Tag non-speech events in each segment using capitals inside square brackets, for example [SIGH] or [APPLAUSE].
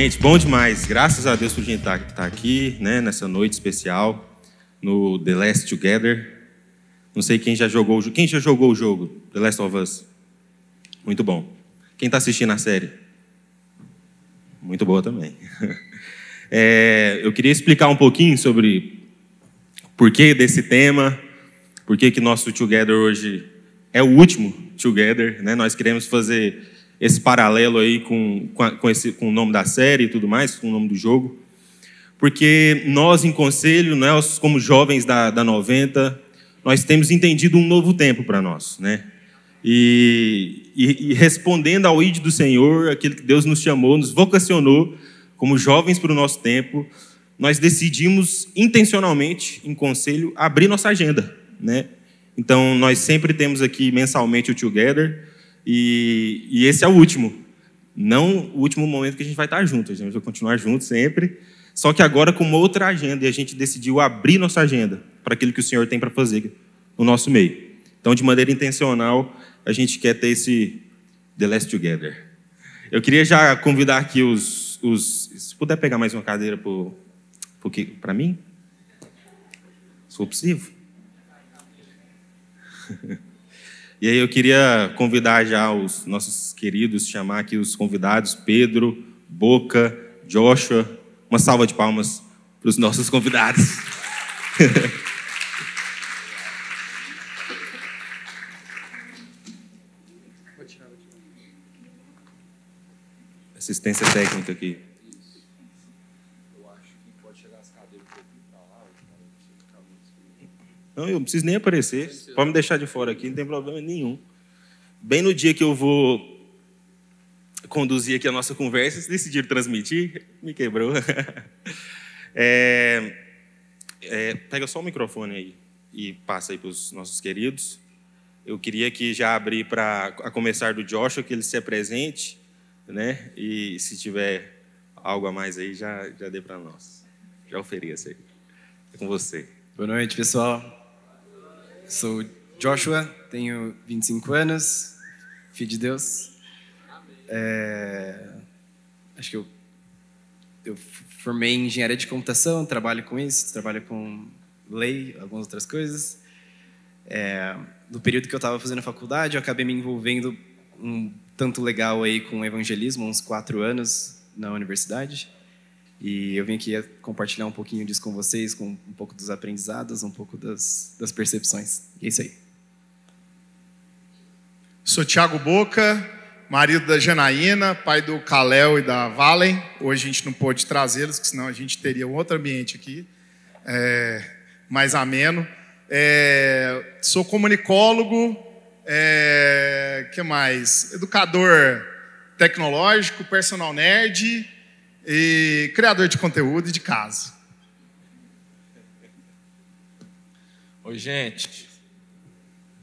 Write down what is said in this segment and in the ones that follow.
Gente, bom demais. Graças a Deus por a gente estar tá, tá aqui, né, nessa noite especial no The Last Together. Não sei quem já jogou, quem já jogou o jogo The Last of Us. Muito bom. Quem está assistindo a série? Muito boa também. [LAUGHS] É, eu queria explicar um pouquinho sobre por que desse tema, por que que nosso Together hoje é o último Together, né? Nós queremos fazer esse paralelo aí com, com, esse, com o nome da série e tudo mais, com o nome do jogo. Porque nós, em conselho, nós, como jovens da, da 90, nós temos entendido um novo tempo para nós, né? E, e, e, respondendo ao id do Senhor, aquilo que Deus nos chamou, nos vocacionou como jovens para o nosso tempo, nós decidimos intencionalmente, em conselho, abrir nossa agenda, né? Então, nós sempre temos aqui mensalmente o Together, e, e, esse é o último. Não o último momento que a gente vai estar junto, a gente vai continuar junto sempre. Só que agora com uma outra agenda, e a gente decidiu abrir nossa agenda para aquilo que o Senhor tem para fazer no nosso meio. Então, de maneira intencional, a gente quer ter esse The Last Together. Eu queria já convidar aqui os. os se puder pegar mais uma cadeira para mim, se for possível. E aí eu queria convidar já os nossos queridos, chamar aqui os convidados, Pedro, Boca, Joshua. Uma salva de palmas para os nossos convidados. [LAUGHS] Assistência técnica aqui. Não, eu não preciso nem aparecer. Pode me deixar de fora aqui, não tem problema nenhum. Bem no dia que eu vou conduzir aqui a nossa conversa, se decidir transmitir, me quebrou. [LAUGHS] É, é, pega só o microfone aí e passa aí para os nossos queridos. Eu queria que já abrir para a começar do Joshua, que ele se apresente, né? E se tiver algo a mais aí, já, já dê para nós. Já ofereça aí. É com você. Boa noite, pessoal. Sou Joshua, tenho 25 anos, filho de Deus. É, acho que eu, eu formei em engenharia de computação, trabalho com isso, trabalho com lei, algumas outras coisas. É, no período que eu estava fazendo faculdade, eu acabei me envolvendo um tanto legal aí com evangelismo, uns quatro anos na universidade. E eu vim aqui compartilhar um pouquinho disso com vocês, com um pouco dos aprendizados, um pouco das, das percepções. E é isso aí. Sou Tiago Boca, marido da Janaína, pai do Caléu e da Valen. Hoje a gente não pôde trazê-los, senão a gente teria um outro ambiente aqui, é, mais ameno. É, sou comunicólogo, é, que mais? Educador tecnológico, personal nerd e criador de conteúdo e de casa. Oi, gente.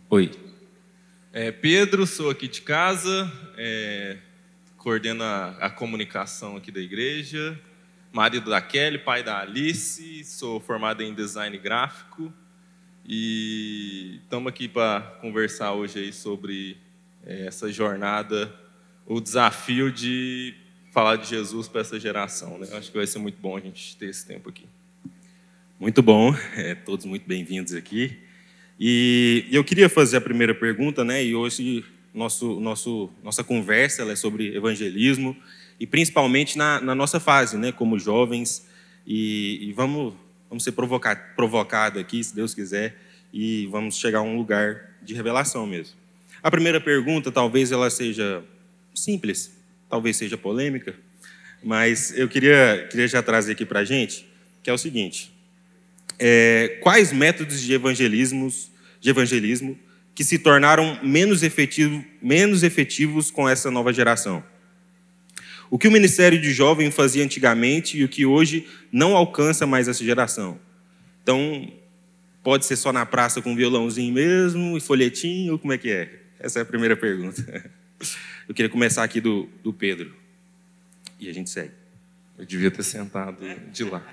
Oi. É, Pedro, sou aqui de casa, é, coordeno a, a, comunicação aqui da igreja, marido da Kelly, pai da Alice, sou formado em design gráfico e estamos aqui para conversar hoje aí sobre é, essa jornada, o desafio de falar de Jesus para essa geração. Né? Acho que vai ser muito bom a gente ter esse tempo aqui. Muito bom, é, todos muito bem-vindos aqui. E eu queria fazer a primeira pergunta, né? E hoje nosso, nosso, nossa conversa é sobre evangelismo e principalmente na, na nossa fase, né? Como jovens e, e vamos vamos ser provocar, provocado aqui, se Deus quiser, e vamos chegar a um lugar de revelação mesmo. A primeira pergunta, talvez ela seja simples, talvez seja polêmica, mas eu queria, queria já trazer aqui para a gente, que é o seguinte: é, quais métodos de evangelismo, de evangelismo que se tornaram menos, efetivo, menos efetivos com essa nova geração? O que o ministério de jovem fazia antigamente e o que hoje não alcança mais essa geração? Então, pode ser só na praça com violãozinho mesmo e folhetinho, como é que é? Essa é a primeira pergunta. [LAUGHS] Eu queria começar aqui do, do Pedro. E a gente segue. Eu devia ter sentado de lá.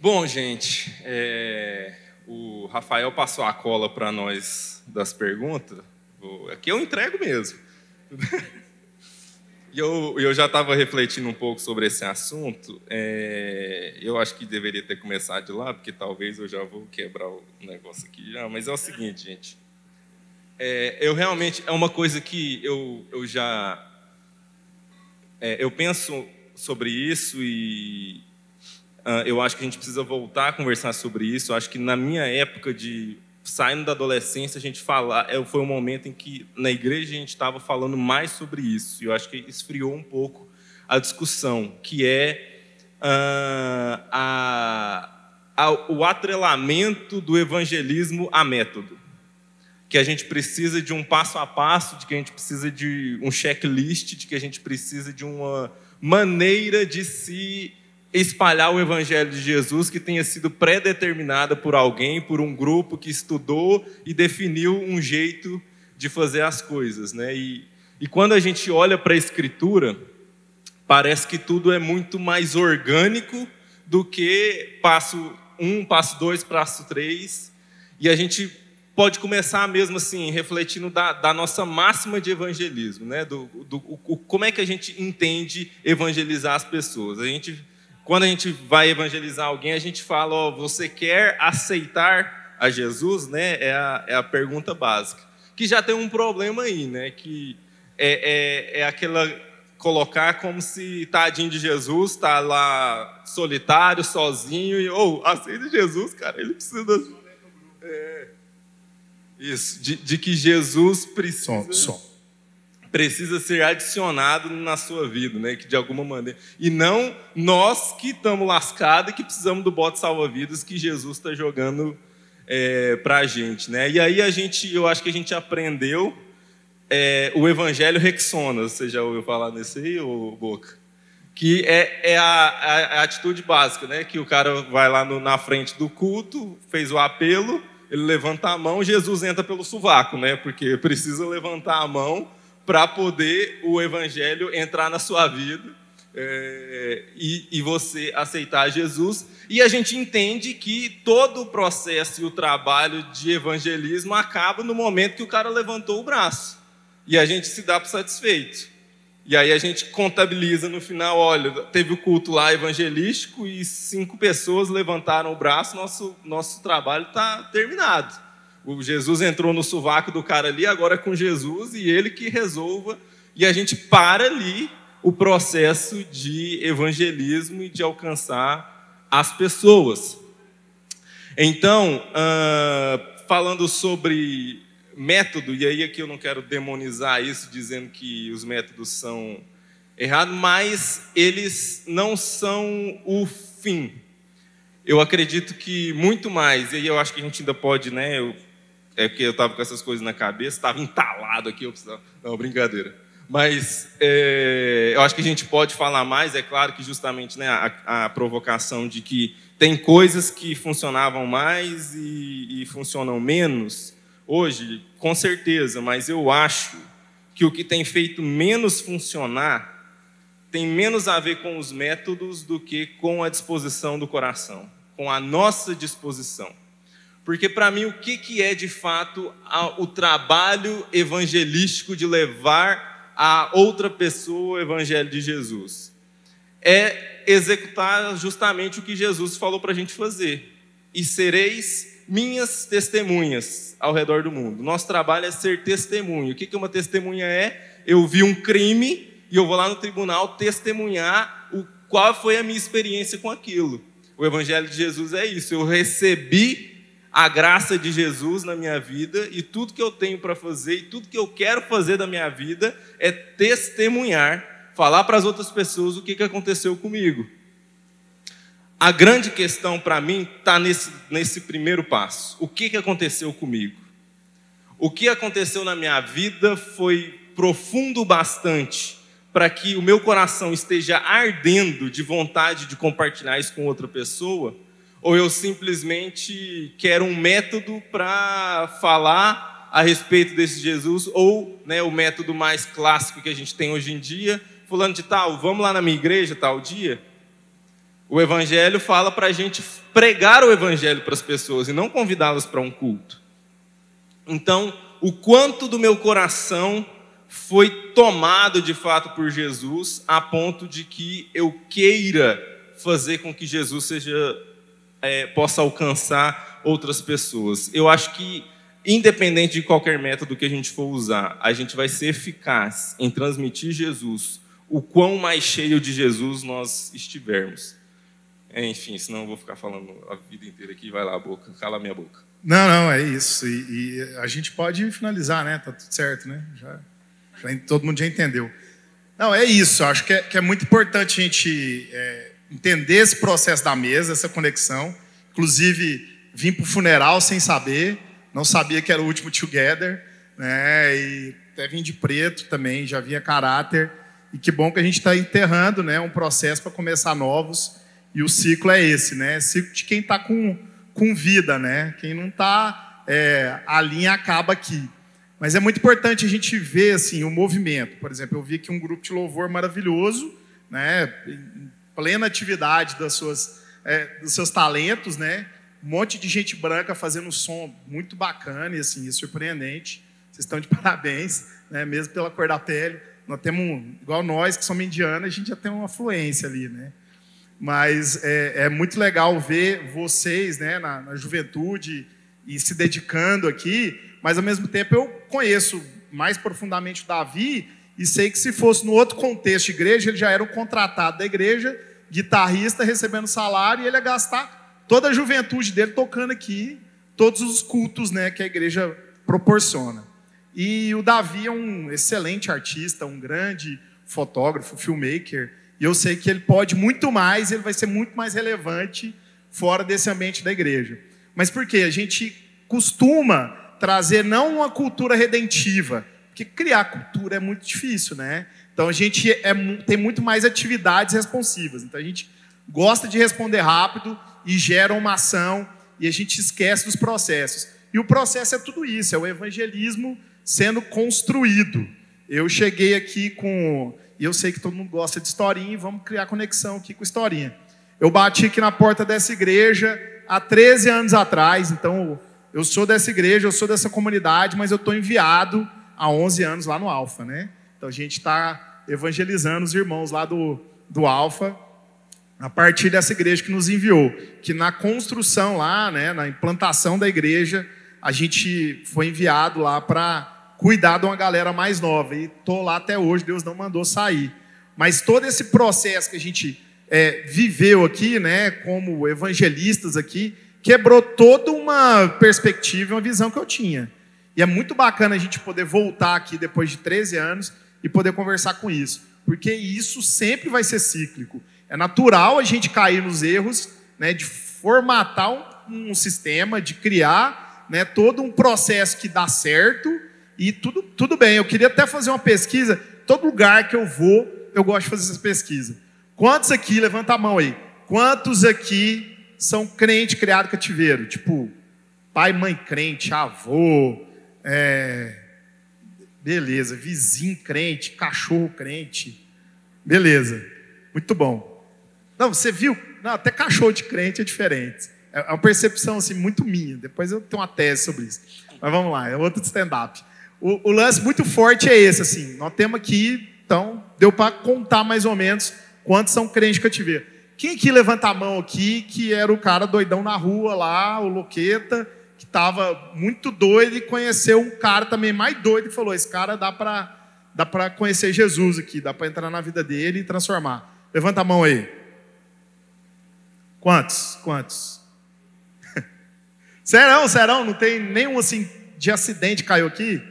Bom, gente, é, o Rafael passou a cola para nós das perguntas. Aqui eu entrego mesmo. [LAUGHS] E eu, eu já estava refletindo um pouco sobre esse assunto. É, eu acho que deveria ter começado de lá, porque talvez eu já vou quebrar o negócio aqui já. Mas é o seguinte, gente. É, eu realmente é uma coisa que eu, eu já é, eu penso sobre isso e uh, eu acho que a gente precisa voltar a conversar sobre isso. Eu acho que na minha época de saindo da adolescência, a gente falar, é, foi um momento em que na igreja a gente estava falando mais sobre isso. E eu acho que esfriou um pouco a discussão, que é uh, a, a, o atrelamento do evangelismo a método. Que a gente precisa de um passo a passo, de que a gente precisa de um checklist, de que a gente precisa de uma maneira de se espalhar o evangelho de Jesus que tenha sido predeterminada por alguém, por um grupo que estudou e definiu um jeito de fazer as coisas, né? E, e quando a gente olha para a escritura, parece que tudo é muito mais orgânico do que passo um, passo dois, passo três, e a gente pode começar mesmo assim, refletindo da, da nossa máxima de evangelismo, né? Do, do, o, como é que a gente entende evangelizar as pessoas? A gente quando a gente vai evangelizar alguém, a gente fala: ó, você quer aceitar a Jesus? Né? É, a, é a pergunta básica. Que já tem um problema aí, né? Que é, é, é aquela colocar como se tadinho de Jesus está lá solitário, sozinho e ou oh, aceita Jesus, cara, ele precisa é, isso, de, de, que Jesus precisa som, som precisa ser adicionado na sua vida, né? Que de alguma maneira. E não nós que estamos lascados e que precisamos do bote salva-vidas que Jesus está jogando é, para a gente, né? E aí a gente, eu acho que a gente aprendeu é, o Evangelho Rexona. Você já ouviu falar nesse aí, ou Boca? Que é, é a, a, a, atitude básica, né? Que o cara vai lá no, na frente do culto, fez o apelo, ele levanta a mão, Jesus entra pelo sovaco, né? Porque precisa levantar a mão para poder o evangelho entrar na sua vida é, e, e, você aceitar Jesus. E a gente entende que todo o processo e o trabalho de evangelismo acaba no momento que o cara levantou o braço. E a gente se dá por satisfeito. E aí a gente contabiliza no final, olha, teve o culto lá evangelístico e cinco pessoas levantaram o braço, nosso, nosso trabalho está terminado. O Jesus entrou no sovaco do cara ali, agora é com Jesus e ele que resolva. E a gente para ali o processo de evangelismo e de alcançar as pessoas. Então, uh, falando sobre método, e aí aqui eu não quero demonizar isso dizendo que os métodos são errados, mas eles não são o fim. Eu acredito que muito mais, e aí eu acho que a gente ainda pode, né, eu é porque eu estava com essas coisas na cabeça, estava entalado aqui, eu precisava... Não, brincadeira. Mas é, eu acho que a gente pode falar mais, é claro que justamente né, a, a provocação de que tem coisas que funcionavam mais e, e funcionam menos hoje, com certeza, mas eu acho que o que tem feito menos funcionar tem menos a ver com os métodos do que com a disposição do coração, com a nossa disposição. Porque para mim o que, é de fato o trabalho evangelístico de levar a outra pessoa o evangelho de Jesus? É executar justamente o que Jesus falou para a gente fazer. E sereis minhas testemunhas ao redor do mundo. Nosso trabalho é ser testemunho. O que, uma testemunha é? Eu vi um crime e eu vou lá no tribunal testemunhar o, qual foi a minha experiência com aquilo. O evangelho de Jesus é isso. Eu recebi a graça de Jesus na minha vida e tudo que eu tenho para fazer e tudo que eu quero fazer da minha vida é testemunhar, falar para as outras pessoas o que aconteceu comigo. A grande questão para mim está nesse, nesse primeiro passo. O que, que aconteceu comigo? O que aconteceu na minha vida foi profundo bastante para que o meu coração esteja ardendo de vontade de compartilhar isso com outra pessoa ou eu simplesmente quero um método para falar a respeito desse Jesus, ou né, o método mais clássico que a gente tem hoje em dia, fulano de tal, vamos lá na minha igreja tal dia. O Evangelho fala para a gente pregar o Evangelho para as pessoas e não convidá-las para um culto. Então, o quanto do meu coração foi tomado de fato por Jesus a ponto de que eu queira fazer com que Jesus seja é, possa alcançar outras pessoas. Eu acho que independente de qualquer método que a gente for usar, a gente vai ser eficaz em transmitir Jesus, o quão mais cheio de Jesus nós estivermos. Enfim, senão eu vou ficar falando a vida inteira aqui, vai lá a boca, cala a minha boca. Não, não, é isso. E, e a gente pode finalizar, né? Tá tudo certo, né? Já, já todo mundo já entendeu. Não, é isso. Acho que é, que é muito importante a gente é, entender esse processo da mesa, essa conexão. Inclusive, vim para o funeral sem saber não sabia que era o último Together, né? E até vim de preto também, já vinha caráter. E que bom que a gente está enterrando, né? Um processo para começar novos. E o ciclo é esse, né? Ciclo de quem está com, com vida, né? Quem não está, é, a linha acaba aqui. Mas é muito importante a gente ver assim o movimento. Por exemplo, eu vi aqui um grupo de louvor maravilhoso, né? Em plena atividade das suas, é, dos seus talentos, né? um monte de gente branca fazendo um som muito bacana e assim, surpreendente. Vocês estão de [LAUGHS] parabéns, né? mesmo pela cor da pele. Nós temos, igual nós que somos indianos, a gente já tem uma fluência ali, né? Mas é, é muito legal ver vocês né, na, na, juventude e se dedicando aqui, mas ao mesmo tempo eu conheço mais profundamente o Davi e sei que se fosse no outro contexto de igreja, ele já era um contratado da igreja, guitarrista, recebendo salário, e ele ia gastar toda a juventude dele tocando aqui, todos os cultos né, que a igreja proporciona. E o Davi é um excelente artista, um grande fotógrafo, filmmaker, e eu sei que ele pode muito mais, ele vai ser muito mais relevante fora desse ambiente da igreja. Mas por quê? A gente costuma trazer não uma cultura redentiva, porque criar cultura é muito difícil, né? Então a gente é, tem muito mais atividades responsivas. Então a gente gosta de responder rápido, e geram uma ação e a gente esquece dos processos. E o processo é tudo isso, é o evangelismo sendo construído. Eu cheguei aqui com. E eu sei que todo mundo gosta de historinha, e vamos criar conexão aqui com historinha. Eu bati aqui na porta dessa igreja há 13 anos atrás, então eu sou dessa igreja, eu sou dessa comunidade, mas eu estou enviado há 11 anos lá no Alfa, né? Então a gente está evangelizando os irmãos lá do, do Alfa a partir dessa igreja que nos enviou, que na construção lá, né, na implantação da igreja, a gente foi enviado lá para cuidar de uma galera mais nova. E estou lá até hoje, Deus não mandou sair. Mas todo esse processo que a gente é, viveu aqui, né, como evangelistas aqui, quebrou toda uma perspectiva, uma visão que eu tinha. E é muito bacana a gente poder voltar aqui depois de 13 anos e poder conversar com isso, porque isso sempre vai ser cíclico. É natural a gente cair nos erros né, de formatar um, um sistema, de criar né, todo um processo que dá certo e tudo, tudo bem. Eu queria até fazer uma pesquisa. Todo lugar que eu vou, eu gosto de fazer essa pesquisa. Quantos aqui, levanta a mão aí, quantos aqui são crente criado cativeiro? Tipo, pai, mãe crente, avô, é... beleza, vizinho crente, cachorro crente, beleza, muito bom. Não, você viu? Não, até cachorro de crente é diferente. É uma percepção assim, muito minha. Depois eu tenho uma tese sobre isso. Mas vamos lá, é outro stand-up. O, o, lance muito forte é esse, assim. Nós temos aqui, então, deu para contar mais ou menos quantos são crentes de cativeiro. Quem aqui levanta a mão aqui que era o cara doidão na rua lá, o Loqueta, que estava muito doido e conheceu um cara também mais doido e falou: esse cara dá para dá conhecer Jesus aqui, dá para entrar na vida dele e transformar. Levanta a mão aí. Quantos? Quantos? [LAUGHS] serão, serão? Não tem nenhum assim de acidente caiu aqui?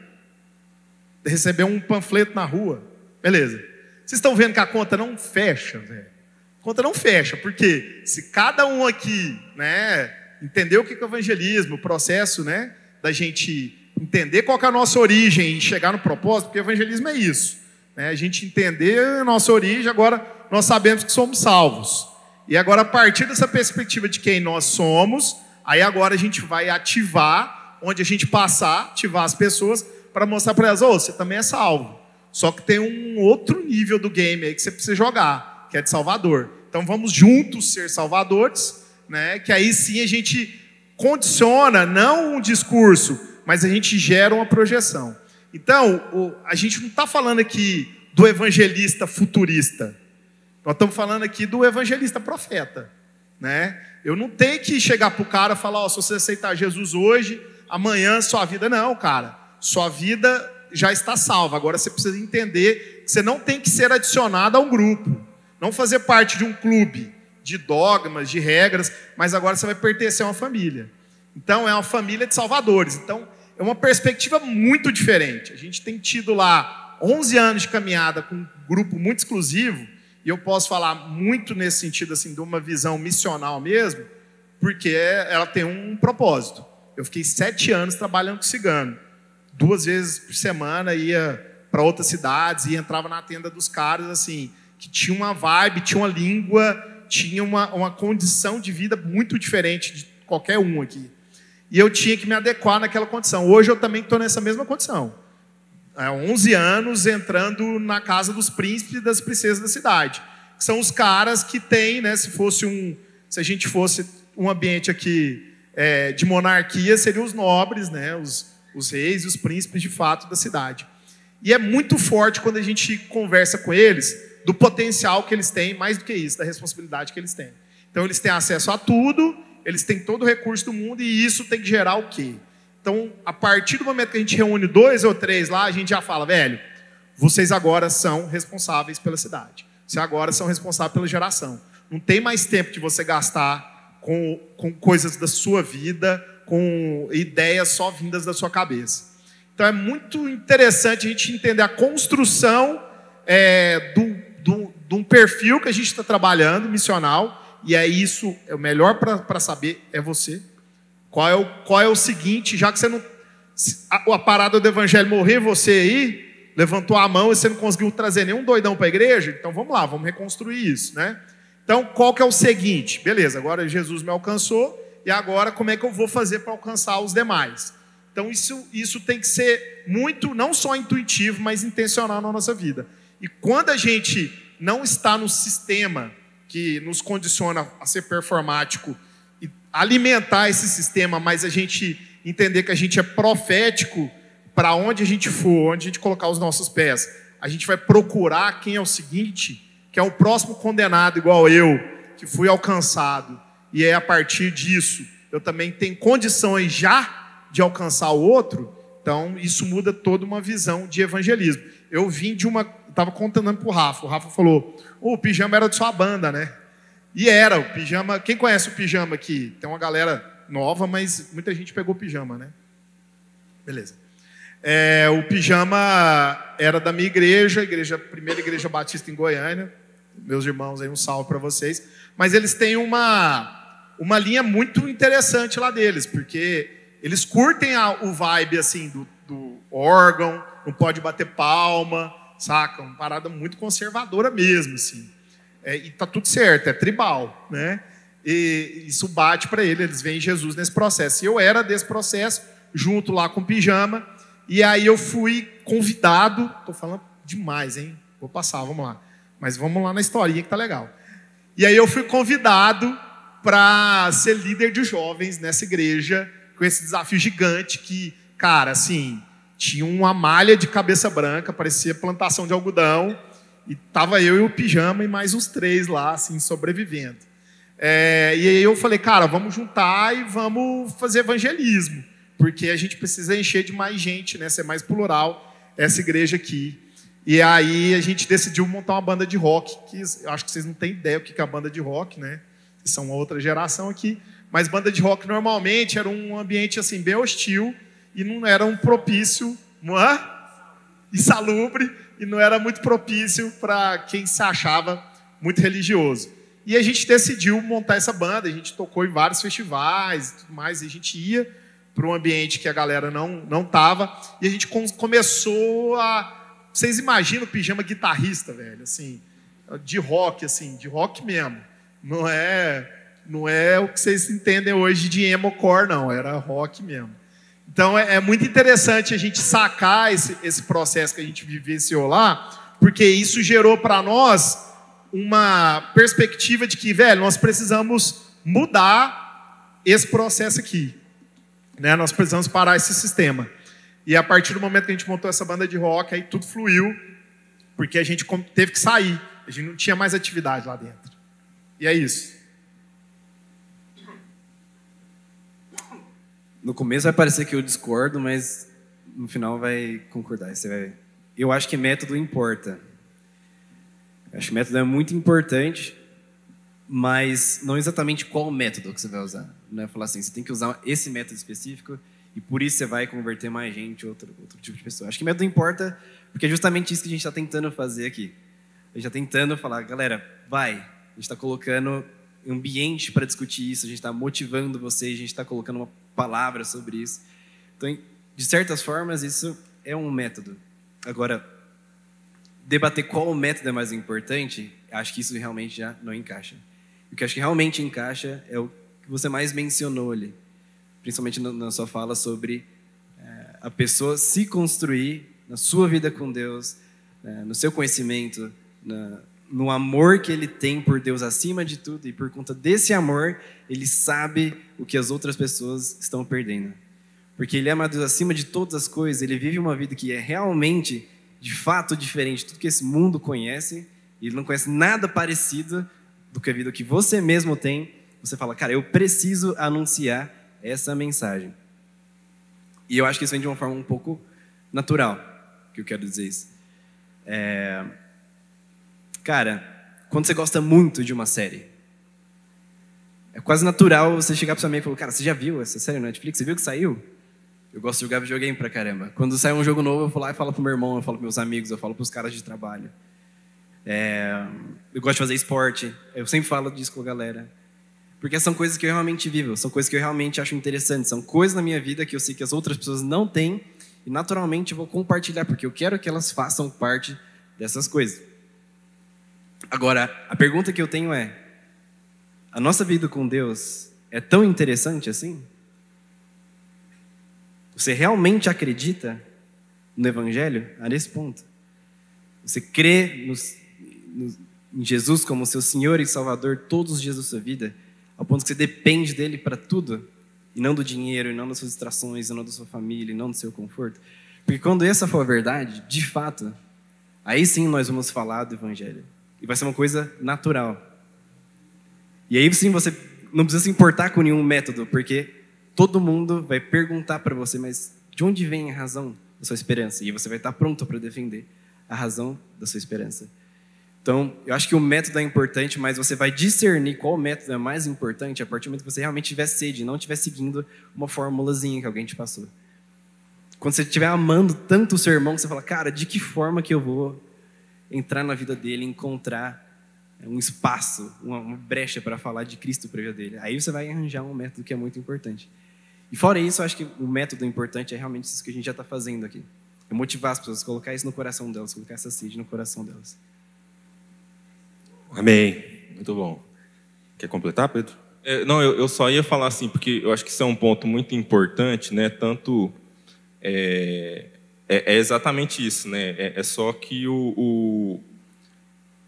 Recebeu um panfleto na rua. Beleza. Vocês estão vendo que a conta não fecha, velho. A conta não fecha, porque se cada um aqui, né, entender o que é o evangelismo, o processo, né, da gente entender qual é a nossa origem e chegar no propósito, porque evangelismo é isso. Né, a gente entender a nossa origem, agora nós sabemos que somos salvos. E agora, a partir dessa perspectiva de quem nós somos, aí agora a gente vai ativar, onde a gente passar, ativar as pessoas, para mostrar para elas: oh, você também é salvo. Só que tem um outro nível do game aí que você precisa jogar, que é de Salvador. Então vamos juntos ser salvadores, né? Que aí sim a gente condiciona não um discurso, mas a gente gera uma projeção. Então, o, a gente não está falando aqui do evangelista futurista. Nós estamos falando aqui do evangelista profeta. Né? Eu não tenho que chegar para o cara e falar: oh, se você aceitar Jesus hoje, amanhã sua vida. Não, cara. Sua vida já está salva. Agora você precisa entender que você não tem que ser adicionado a um grupo, não fazer parte de um clube de dogmas, de regras, mas agora você vai pertencer a uma família. Então é uma família de salvadores. Então é uma perspectiva muito diferente. A gente tem tido lá 11 anos de caminhada com um grupo muito exclusivo, e eu posso falar muito nesse sentido assim de uma visão missional mesmo, porque ela tem um propósito. Eu fiquei sete anos trabalhando com cigano duas vezes por semana ia para outras cidades e entrava na tenda dos caras assim, que tinha uma vibe, tinha uma língua, tinha uma, uma condição de vida muito diferente de qualquer um aqui. E eu tinha que me adequar naquela condição. Hoje eu também estou nessa mesma condição. Há 11 anos entrando na casa dos príncipes e das princesas da cidade. Que são os caras que têm, né, se fosse um, se a gente fosse um ambiente aqui é, de monarquia, seriam os nobres, né, os, os reis e os príncipes de fato da cidade. E é muito forte quando a gente conversa com eles do potencial que eles têm, mais do que isso, da responsabilidade que eles têm. Então eles têm acesso a tudo, eles têm todo o recurso do mundo e isso tem que gerar o quê? Então, a partir do momento que a gente reúne dois ou três lá, a gente já fala, velho, vocês agora são responsáveis pela cidade. Vocês agora são responsáveis pela geração. Não tem mais tempo de você gastar com, com coisas da sua vida, com ideias só vindas da sua cabeça. Então é muito interessante a gente entender a construção é, do, de um perfil que a gente está trabalhando, missional, e é isso, é o melhor para saber é você. Qual é, o, qual é o seguinte, já que você não. A, a parada do evangelho morrer você aí, levantou a mão e você não conseguiu trazer nenhum doidão para a igreja, então vamos lá, vamos reconstruir isso, né? Então, qual que é o seguinte? Beleza, agora Jesus me alcançou, e agora como é que eu vou fazer para alcançar os demais? Então isso, isso tem que ser muito, não só intuitivo, mas intencional na nossa vida. E quando a gente não está no sistema que nos condiciona a ser performático e alimentar esse sistema, mas a gente entender que a gente é profético para onde a gente for, onde a gente colocar os nossos pés, a gente vai procurar quem é o seguinte, que é o próximo condenado igual eu, que fui alcançado e é a partir disso eu também tenho condições já de alcançar o outro, então isso muda toda uma visão de evangelismo. Eu vim de uma. Estava contando para o Rafa, o Rafa falou: oh, o pijama era de sua banda, né? E era, o pijama. Quem conhece o pijama aqui? Tem uma galera nova, mas muita gente pegou o pijama, né? Beleza. É, o pijama era da minha igreja, igreja, primeira igreja batista em Goiânia. Meus irmãos aí, um salve para vocês. Mas eles têm uma uma linha muito interessante lá deles, porque eles curtem a, o vibe assim do, do, órgão, não pode bater palma, saca? Uma parada muito conservadora mesmo, assim. É, e tá tudo certo, é tribal, né? E isso bate para ele, eles veem Jesus nesse processo. E eu era desse processo, junto lá com o pijama, e aí eu fui convidado, tô falando demais, hein? Vou passar, vamos lá. Mas vamos lá na historinha que tá legal. E aí eu fui convidado para ser líder de jovens nessa igreja, com esse desafio gigante que, cara, assim, tinha uma malha de cabeça branca, parecia plantação de algodão, e tava eu e o pijama e mais uns três lá, assim, sobrevivendo. É, e aí eu falei, cara, vamos juntar e vamos fazer evangelismo, porque a gente precisa encher de mais gente, né, ser mais plural essa igreja aqui. E aí a gente decidiu montar uma banda de rock, que eu acho que vocês não têm ideia o que é a banda de rock, né? São outra geração aqui, mas banda de rock normalmente era um ambiente assim bem hostil e não era um propício, é? insalubre e não era muito propício para quem se achava muito religioso. E a gente decidiu montar essa banda, a gente tocou em vários festivais e tudo mais, e a gente ia para um ambiente que a galera não não tava, e a gente começou a vocês imaginam o pijama guitarrista, velho, assim, de rock assim, de rock mesmo. Não é, não é o que vocês entendem hoje de emo-core, não. Era rock mesmo. Então é, é, muito interessante a gente sacar esse, esse processo que a gente vivenciou lá, porque isso gerou para nós uma perspectiva de que, velho, nós precisamos mudar esse processo aqui. Né? Nós precisamos parar esse sistema. E a partir do momento que a gente montou essa banda de rock, aí tudo fluiu, porque a gente teve que sair. A gente não tinha mais atividade lá dentro. E é isso. No começo vai parecer que eu discordo, mas no final vai concordar. Você vai... Eu acho que método importa. Eu acho que método é muito importante, mas não exatamente qual método que você vai usar. Não é falar assim, você tem que usar esse método específico e por isso você vai converter mais gente, outro, outro tipo de pessoa. Acho que método importa porque é justamente isso que a gente está tentando fazer aqui. A gente está tentando falar, galera, vai. A gente está colocando ambiente para discutir isso, a gente está motivando vocês, a gente está colocando uma palavra sobre isso. Então, de certas formas, isso é um método. Agora, debater qual método é mais importante, acho que isso realmente já não encaixa. O que acho que realmente encaixa é o que você mais mencionou ali, principalmente na sua fala sobre é, a pessoa se construir na sua vida com Deus, é, no seu conhecimento, na, no amor que ele tem por Deus acima de tudo, e por conta desse amor, ele sabe o que as outras pessoas estão perdendo. Porque ele ama Deus acima de todas as coisas, ele vive uma vida que é realmente, de fato, diferente de tudo que esse mundo conhece, e ele não conhece nada parecido do que a vida que você mesmo tem. Você fala, cara, eu preciso anunciar essa mensagem. E eu acho que isso vem de uma forma um pouco natural, que eu quero dizer isso. É... Cara, quando você gosta muito de uma série, é quase natural você chegar para sua amiga e falar, cara, você já viu essa série na Netflix? Você viu que saiu? Eu gosto de jogar videogame pra caramba. Quando sai um jogo novo, eu vou lá e falo pro meu irmão, eu falo pros meus amigos, eu falo pros caras de trabalho. É, eu gosto de fazer esporte, eu sempre falo disso com a galera. Porque são coisas que eu realmente vivo, são coisas que eu realmente acho interessantes, são coisas na minha vida que eu sei que as outras pessoas não têm e naturalmente eu vou compartilhar, porque eu quero que elas façam parte dessas coisas. Agora, a pergunta que eu tenho é: a nossa vida com Deus é tão interessante assim? Você realmente acredita no Evangelho a nesse ponto? Você crê nos, nos, em Jesus como seu Senhor e Salvador todos os dias da sua vida, ao ponto que você depende dele para tudo, e não do dinheiro, e não das suas distrações, e não da sua família, e não do seu conforto? Porque quando essa for a verdade, de fato, aí sim nós vamos falar do Evangelho. E vai ser uma coisa natural. E aí sim você não precisa se importar com nenhum método, porque todo mundo vai perguntar para você, mas de onde vem a razão da sua esperança? E você vai estar pronto para defender a razão da sua esperança. Então, eu acho que o método é importante, mas você vai discernir qual método é mais importante a partir do momento que você realmente tiver sede, não estiver seguindo uma formulazinha que alguém te passou. Quando você estiver amando tanto o seu irmão, você fala, cara, de que forma que eu vou entrar na vida dele, encontrar um espaço, uma brecha para falar de Cristo para a vida dele? Aí você vai arranjar um método que é muito importante. E fora isso, eu acho que o método importante é realmente isso que a gente já está fazendo aqui. É motivar as pessoas, colocar isso no coração delas, colocar essa sede no coração delas. Amém. Muito bom. Quer completar, Pedro? É, não, eu, eu, só ia falar assim, porque eu acho que isso é um ponto muito importante, né? Tanto é, é, é exatamente isso, né? É, é só que o, o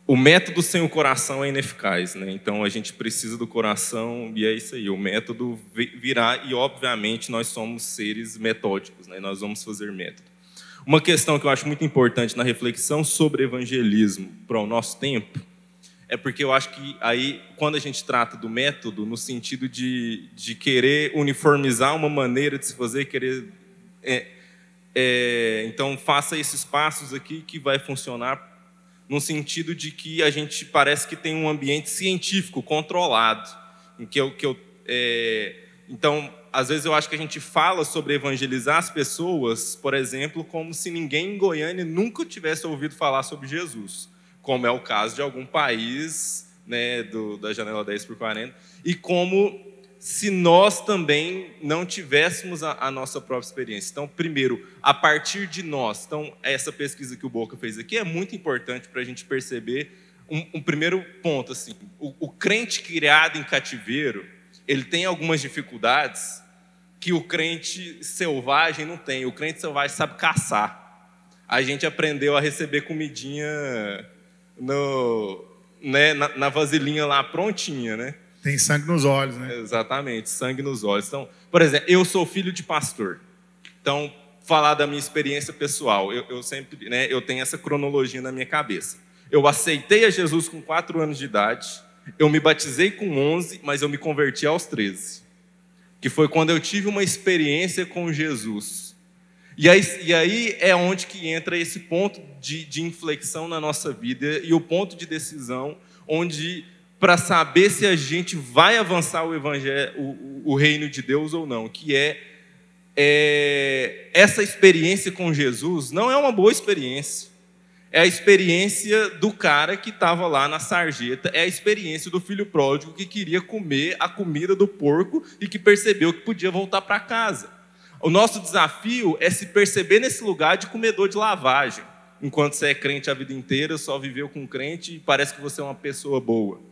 o método sem o coração é ineficaz, né? Então a gente precisa do coração e é isso aí. O método virá e obviamente nós somos seres metódicos, né? Nós vamos fazer método. Uma questão que eu acho muito importante na reflexão sobre evangelismo para o nosso tempo é porque eu acho que aí quando a gente trata do método no sentido de, de querer uniformizar uma maneira de se fazer, querer é, é, então faça esses passos aqui que vai funcionar no sentido de que a gente parece que tem um ambiente científico controlado, em que eu, que eu é, então às vezes eu acho que a gente fala sobre evangelizar as pessoas, por exemplo, como se ninguém em Goiânia nunca tivesse ouvido falar sobre Jesus, como é o caso de algum país né, do, da janela 10 por 40, e como se nós também não tivéssemos a, a, nossa própria experiência. Então, primeiro, a partir de nós. Então, essa pesquisa que o Boca fez aqui é muito importante para a gente perceber um, um, primeiro ponto. Assim, o, o crente criado em cativeiro, ele tem algumas dificuldades que o crente selvagem não tem. O crente selvagem sabe caçar. A gente aprendeu a receber comidinha no, né, na, na vasilhinha lá prontinha, né? Tem sangue nos olhos, né? Exatamente, sangue nos olhos. Então, por exemplo, eu sou filho de pastor. Então, falar da minha experiência pessoal. Eu, eu sempre, né, eu tenho essa cronologia na minha cabeça. Eu aceitei a Jesus com 4 anos de idade, eu me batizei com 11, mas eu me converti aos 13. Que foi quando eu tive uma experiência com Jesus. E aí, e aí é onde que entra esse ponto de, de inflexão na nossa vida e o ponto de decisão onde para saber se a gente vai avançar o evangelho, o, o, reino de Deus ou não, que é, é essa experiência com Jesus não é uma boa experiência. É a experiência do cara que estava lá na sarjeta, é a experiência do filho pródigo que queria comer a comida do porco e que percebeu que podia voltar para casa. O nosso desafio é se perceber nesse lugar de comedor de lavagem. Enquanto você é crente a vida inteira, só viveu com crente e parece que você é uma pessoa boa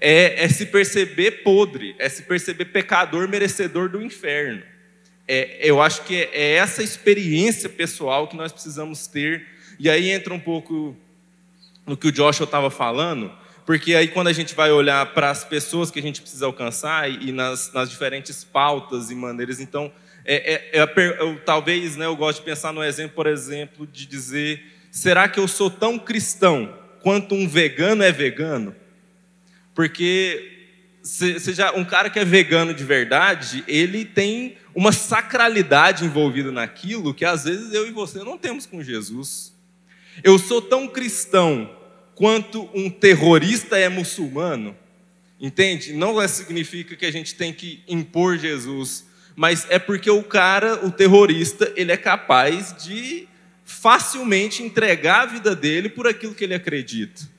é, é se perceber podre, é se perceber pecador merecedor do inferno. É, eu acho que é, é essa experiência pessoal que nós precisamos ter. E aí entra um pouco no que o Joshua estava falando, porque aí quando a gente vai olhar para as pessoas que a gente precisa alcançar e, e nas, nas, diferentes pautas e maneiras, então, é, é, é eu, talvez né, eu gosto de pensar no exemplo, por exemplo, de dizer: será que eu sou tão cristão quanto um vegano é vegano? Porque seja um cara que é vegano de verdade, ele tem uma sacralidade envolvida naquilo que às vezes eu e você não temos com Jesus. Eu sou tão cristão quanto um terrorista é muçulmano, entende? Não é, significa que a gente tem que impor Jesus, mas é porque o cara, o terrorista, ele é capaz de facilmente entregar a vida dele por aquilo que ele acredita.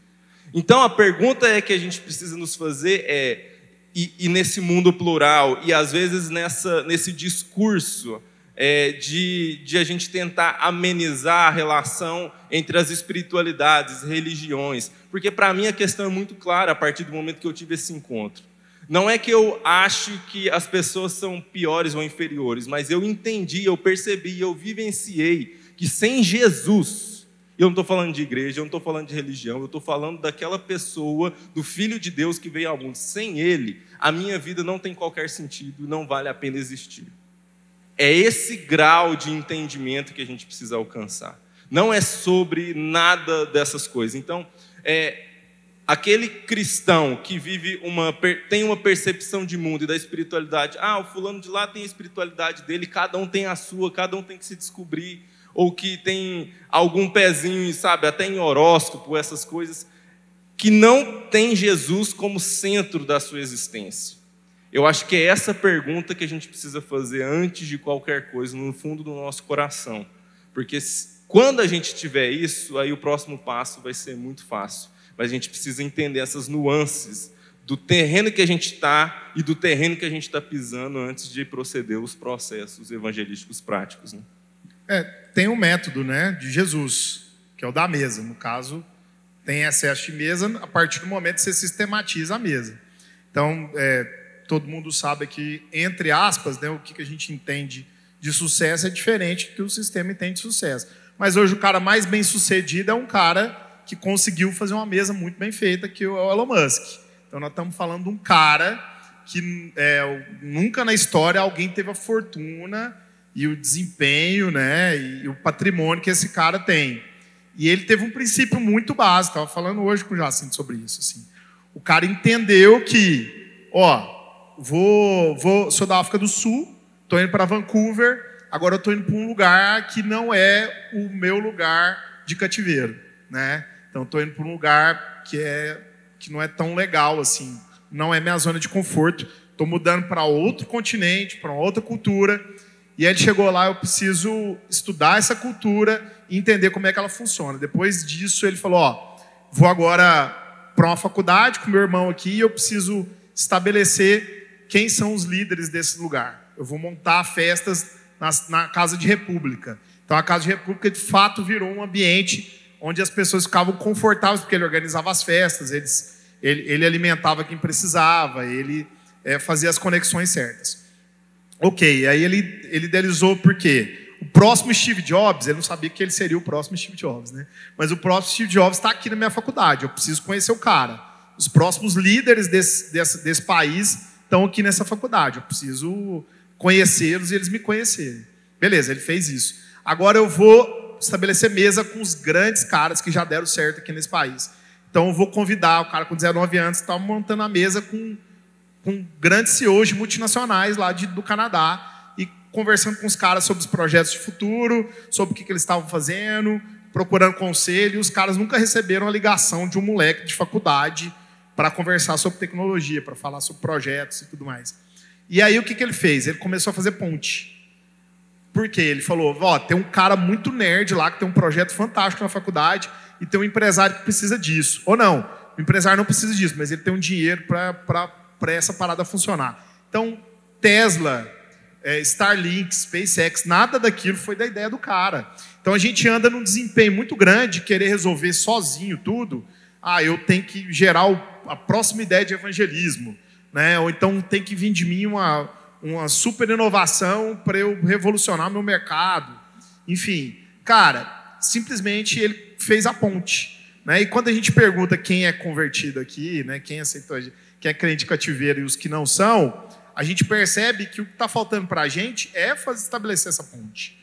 Então a pergunta é que a gente precisa nos fazer é, e, e nesse mundo plural, e às vezes nessa, nesse discurso é, de, de a gente tentar amenizar a relação entre as espiritualidades, religiões, porque para mim a questão é muito clara a partir do momento que eu tive esse encontro. Não é que eu acho que as pessoas são piores ou inferiores, mas eu entendi, eu percebi, eu vivenciei que sem Jesus eu não estou falando de igreja, eu não estou falando de religião, eu estou falando daquela pessoa, do Filho de Deus que veio ao mundo. Sem Ele, a minha vida não tem qualquer sentido, não vale a pena existir. É esse grau de entendimento que a gente precisa alcançar. Não é sobre nada dessas coisas. Então, é, aquele cristão que vive uma tem uma percepção de mundo e da espiritualidade, ah, o fulano de lá tem a espiritualidade dele, cada um tem a sua, cada um tem que se descobrir ou que tem algum pezinho, sabe, até em horóscopo, essas coisas, que não tem Jesus como centro da sua existência. Eu acho que é essa pergunta que a gente precisa fazer antes de qualquer coisa, no fundo do nosso coração. Porque quando a gente tiver isso, aí o próximo passo vai ser muito fácil. Mas a gente precisa entender essas nuances do terreno que a gente está e do terreno que a gente está pisando antes de proceder os processos evangelísticos práticos. Né? É, tem um método né, de Jesus, que é o da mesa. No caso, tem excesso de mesa, a partir do momento que você sistematiza a mesa. Então, é, todo mundo sabe que, entre aspas, né, o que a gente entende de sucesso é diferente do que o sistema entende de sucesso. Mas hoje o cara mais bem sucedido é um cara que conseguiu fazer uma mesa muito bem feita, que é o Elon Musk. Então nós estamos falando de um cara que é, nunca na história alguém teve a fortuna e o desempenho, né, e o patrimônio que esse cara tem. E ele teve um princípio muito básico, estava falando hoje com o Jacinto sobre isso. Assim. O cara entendeu que, ó, vou, vou, sou da África do Sul, estou indo para Vancouver, agora eu estou indo para um lugar que não é o meu lugar de cativeiro, né? Então estou indo para um lugar que é que não é tão legal assim, não é minha zona de conforto. Estou mudando para outro continente, para outra cultura. E aí ele chegou lá, eu preciso estudar essa cultura e entender como é que ela funciona. Depois disso, ele falou: Ó, vou agora para uma faculdade com meu irmão aqui e eu preciso estabelecer quem são os líderes desse lugar. Eu vou montar festas na, na Casa de República. Então a Casa de República de fato virou um ambiente onde as pessoas ficavam confortáveis, porque ele organizava as festas, eles, ele, ele alimentava quem precisava, ele é, fazia as conexões certas. Ok, aí ele, ele idealizou por quê? O próximo Steve Jobs, ele não sabia que ele seria o próximo Steve Jobs, né? Mas o próximo Steve Jobs está aqui na minha faculdade, eu preciso conhecer o cara. Os próximos líderes desse, desse, desse país estão aqui nessa faculdade, eu preciso conhecê-los e eles me conhecerem. Beleza, ele fez isso. Agora eu vou estabelecer mesa com os grandes caras que já deram certo aqui nesse país. Então eu vou convidar o cara com 19 anos, está montando a mesa com, com grandes CEOs de multinacionais lá de, do Canadá e conversando com os caras sobre os projetos de futuro, sobre o que, que eles estavam fazendo, procurando conselho. E os caras nunca receberam a ligação de um moleque de faculdade para conversar sobre tecnologia, para falar sobre projetos e tudo mais. E aí o que, que ele fez? Ele começou a fazer ponte. Por quê? Ele falou: ó, tem um cara muito nerd lá que tem um projeto fantástico na faculdade e tem um empresário que precisa disso. Ou não, o empresário não precisa disso, mas ele tem um dinheiro para essa parada funcionar. Então, Tesla, é, Starlink, SpaceX, nada daquilo foi da ideia do cara. Então a gente anda num desempenho muito grande, querer resolver sozinho tudo. Ah, eu tenho que gerar a próxima ideia de evangelismo. Né? Ou então tem que vir de mim uma, uma super inovação para eu revolucionar meu mercado. Enfim, cara, simplesmente ele fez a ponte. Né? E quando a gente pergunta quem é convertido aqui, né? quem aceitou, quem é crente cativeiro e os que não são, a gente percebe que o que está faltando para a gente é fazer, estabelecer essa ponte.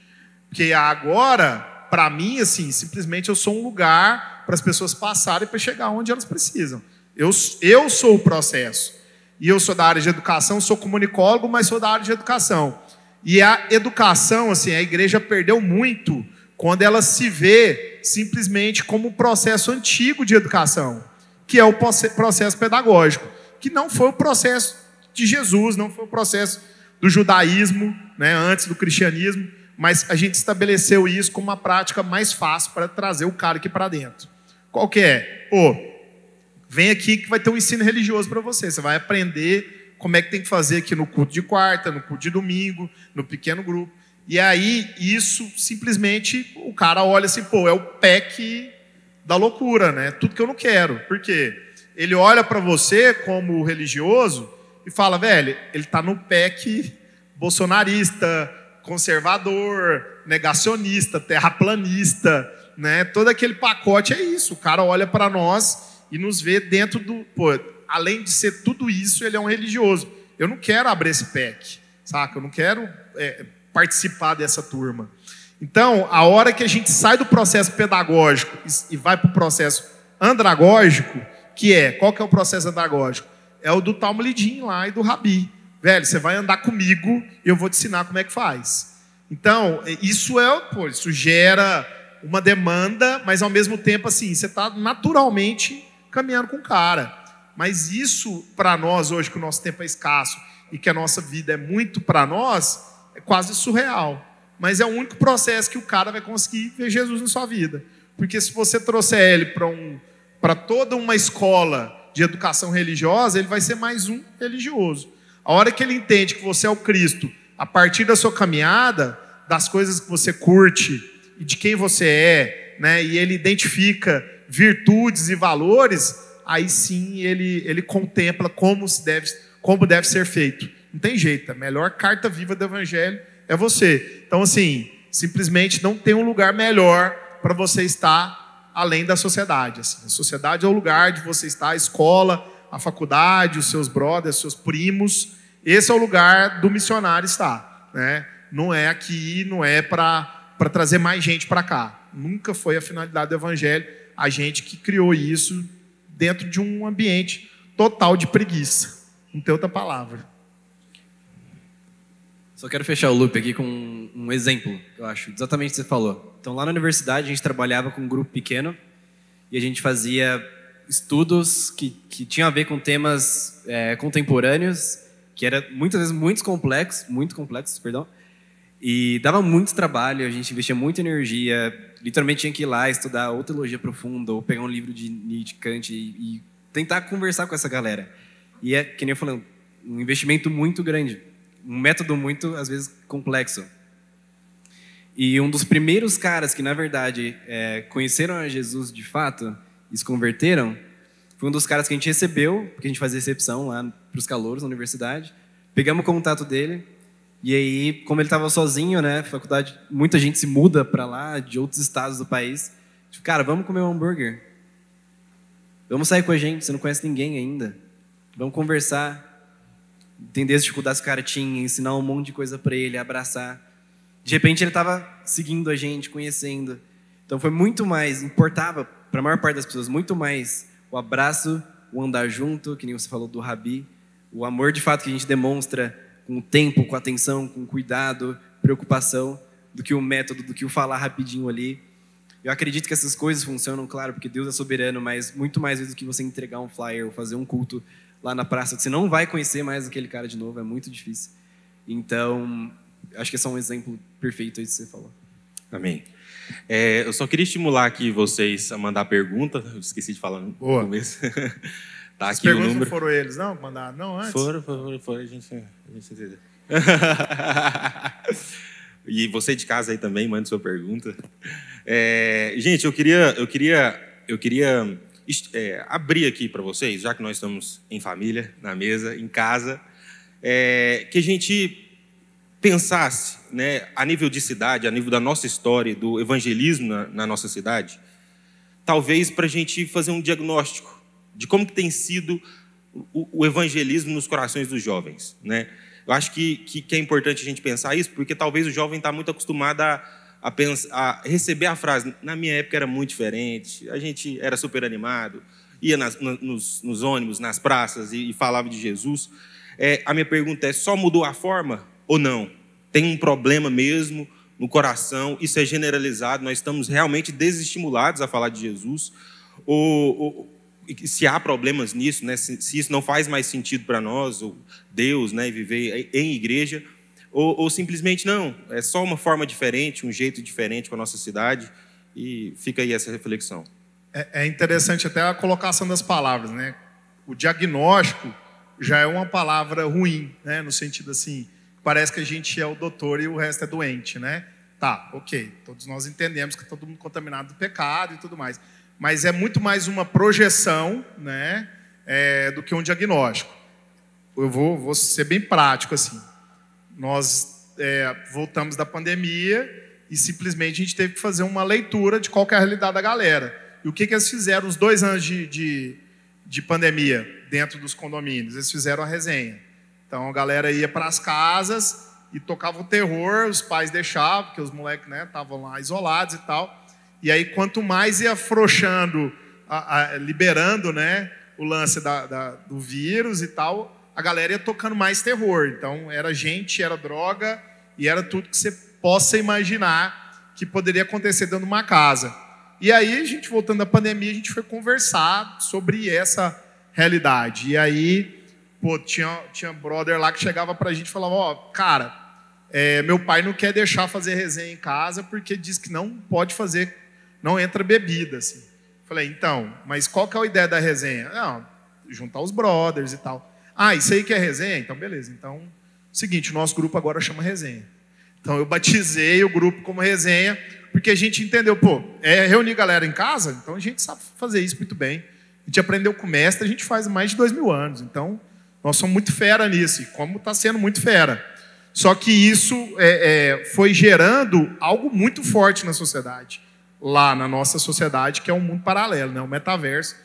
Porque agora, para mim, assim, simplesmente eu sou um lugar para as pessoas passarem para chegar onde elas precisam. Eu, eu sou o processo. E eu sou da área de educação, sou comunicólogo, mas sou da área de educação. E a educação, assim, a igreja perdeu muito quando ela se vê simplesmente como um processo antigo de educação, que é o processo pedagógico, que não foi o processo de Jesus, não foi o processo do judaísmo, né, antes do cristianismo, mas a gente estabeleceu isso como uma prática mais fácil para trazer o cara aqui para dentro. Qual que é? Pô, vem aqui que vai ter um ensino religioso para você, você vai aprender como é que tem que fazer aqui no culto de quarta, no culto de domingo, no pequeno grupo. E aí, isso simplesmente o cara olha assim, pô, é o PEC da loucura, né? Tudo que eu não quero. Por quê? Ele olha para você como religioso e fala, velho, ele está no PEC bolsonarista, conservador, negacionista, terraplanista, né? Todo aquele pacote é isso. O cara olha para nós e nos vê dentro do. Pô, além de ser tudo isso, ele é um religioso. Eu não quero abrir esse PEC, saca? Eu não quero é, participar dessa turma. Então, a hora que a gente sai do processo pedagógico e vai para o processo andragógico, que é, qual que é o processo andragógico? É o do Talmudim lá e do Rabi. Velho, você vai andar comigo e eu vou te ensinar como é que faz. Então, isso é, pô, isso gera uma demanda, mas ao mesmo tempo, assim, você está naturalmente caminhando com o cara. Mas isso, para nós, hoje, que o nosso tempo é escasso e que a nossa vida é muito para nós, é quase surreal. Mas é o único processo que o cara vai conseguir ver Jesus na sua vida. Porque se você trouxer ele para um, toda uma escola de educação religiosa, ele vai ser mais um religioso. A hora que ele entende que você é o Cristo, a partir da sua caminhada, das coisas que você curte e de quem você é, né, e ele identifica virtudes e valores, aí sim ele, ele contempla como, se deve, como deve ser feito. Não tem jeito, a melhor carta viva do Evangelho é você. Então, assim, simplesmente não tem um lugar melhor para você estar além da sociedade. Assim. A sociedade é o lugar de você estar, a escola, a faculdade, os seus brothers, os seus primos. Esse é o lugar do missionário estar. Né? Não é aqui, não é para trazer mais gente para cá. Nunca foi a finalidade do Evangelho, a gente que criou isso dentro de um ambiente total de preguiça. Não tem outra palavra. Só quero fechar o loop aqui com um, exemplo, eu acho, exatamente o que você falou. Então, lá na universidade, a gente trabalhava com um grupo pequeno e a gente fazia estudos que, que tinham a ver com temas é, contemporâneos, que era muitas vezes muito complexos, muito complexos, perdão, e dava muito trabalho, a gente investia muita energia, literalmente tinha que ir lá estudar ou teologia profunda, ou pegar um livro de Nietzsche, Kant e, e tentar conversar com essa galera. E é, que nem eu falei, um investimento muito grande um método muito, às vezes, complexo. E um dos primeiros caras que, na verdade, é, conheceram a Jesus de fato e se converteram, foi um dos caras que a gente recebeu, porque a gente fazia recepção lá para os calouros na universidade. Pegamos o contato dele, e aí, como ele estava sozinho, né, faculdade, muita gente se muda para lá, de outros estados do país. Tipo, cara, vamos comer um hambúrguer. Vamos sair com a gente, você não conhece ninguém ainda. Vamos conversar entender as dificuldades que o cara tinha, ensinar um monte de coisa para ele, abraçar. de repente ele estava seguindo a gente, conhecendo. Então foi muito mais, importava para a maior parte das pessoas, muito mais o abraço, o andar junto, que nem você falou do Rabi, o amor de fato que a gente demonstra com o tempo, com atenção, com cuidado, preocupação, do que o método, do que o falar rapidinho ali. Eu acredito que essas coisas funcionam, claro, porque Deus é soberano, mas muito mais do que você entregar um flyer ou fazer um culto lá na praça, você não vai conhecer mais aquele cara de novo, é muito difícil. Então, acho que esse é um exemplo perfeito aí que você falou. Amém. É, eu só queria estimular aqui vocês a mandar pergunta. Eu esqueci de falar no Boa. começo. [LAUGHS] tá As aqui o perguntas número. não foram eles, não? Mandaram, não, antes? Foram, foram, foram. A gente, a gente... [LAUGHS] e você de casa aí também, mande sua pergunta. É, gente, eu queria, eu queria, eu queria é, abrir aqui para vocês, já que nós estamos em família, na mesa, em casa, é, que a gente pensasse, né, a nível de cidade, a nível da nossa história, do evangelismo na, na nossa cidade, talvez para a gente fazer um diagnóstico de como que tem sido o, o evangelismo nos corações dos jovens, né? Eu acho que, que, que é importante a gente pensar isso, porque talvez o jovem está muito acostumado a, a, pensar, a receber a frase: na minha época era muito diferente, a gente era super animado, ia nas, nos, nos, ônibus, nas praças e, e falava de Jesus. É, a minha pergunta é: só mudou a forma ou não? Tem um problema mesmo no coração, isso é generalizado, nós estamos realmente desestimulados a falar de Jesus? Ou, ou se há problemas nisso, né? se, se isso não faz mais sentido para nós, ou Deus, né? viver em igreja, ou, ou, simplesmente não, é só uma forma diferente, um jeito diferente com a nossa cidade, e fica aí essa reflexão. É, é interessante até a colocação das palavras, né? O diagnóstico já é uma palavra ruim, né? No sentido assim, parece que a gente é o doutor e o resto é doente, né? Tá, ok, todos nós entendemos que todo mundo contaminado do pecado e tudo mais mas é muito mais uma projeção né, é, do que um diagnóstico. Eu vou, vou ser bem prático assim. Nós é, voltamos da pandemia e simplesmente a gente teve que fazer uma leitura de qual é a realidade da galera. E o que, que eles fizeram os dois anos de, de, de pandemia dentro dos condomínios? Eles fizeram a resenha. Então a galera ia para as casas e tocava o terror, os pais deixavam, porque os moleques estavam né, lá isolados e tal. E aí, quanto mais ia afrouxando, a, a, liberando né, o lance da, da, do vírus e tal, a galera ia tocando mais terror. Então, era gente, era droga e era tudo que você possa imaginar que poderia acontecer dentro de uma casa. E aí, a gente, voltando da pandemia, a gente foi conversar sobre essa realidade. E aí, pô, tinha, tinha brother lá que chegava pra gente e falava: Ó, oh, cara, é, meu pai não quer deixar fazer resenha em casa porque diz que não pode fazer não entra bebida, assim. Falei, então, mas qual que é a ideia da resenha? Não, juntar os brothers e tal. Ah, isso aí que é resenha? Então, beleza. Então, seguinte, o nosso grupo agora chama resenha. Então, eu batizei o grupo como resenha, porque a gente entendeu, pô, é reunir galera em casa, então a gente sabe fazer isso muito bem. A gente aprendeu com o mestre, a gente faz mais de dois mil anos. Então, nós somos muito fera nisso, e como está sendo muito fera. Só que isso é, é, foi gerando algo muito forte na sociedade lá na nossa sociedade, que é um mundo paralelo, né? o metaverso.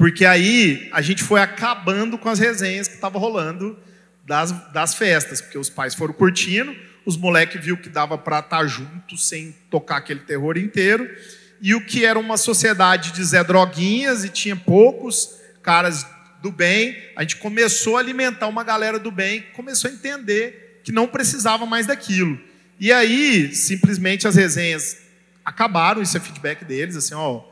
Porque aí a gente foi acabando com as resenhas que estavam rolando das, das festas, porque os pais foram curtindo, os moleques viu que dava para estar tá junto sem tocar aquele terror inteiro, e o que era uma sociedade de Zé Droguinhas e tinha poucos caras do bem, a gente começou a alimentar uma galera do bem, começou a entender que não precisava mais daquilo. E aí, simplesmente as resenhas acabaram, isso é feedback deles, assim, ó,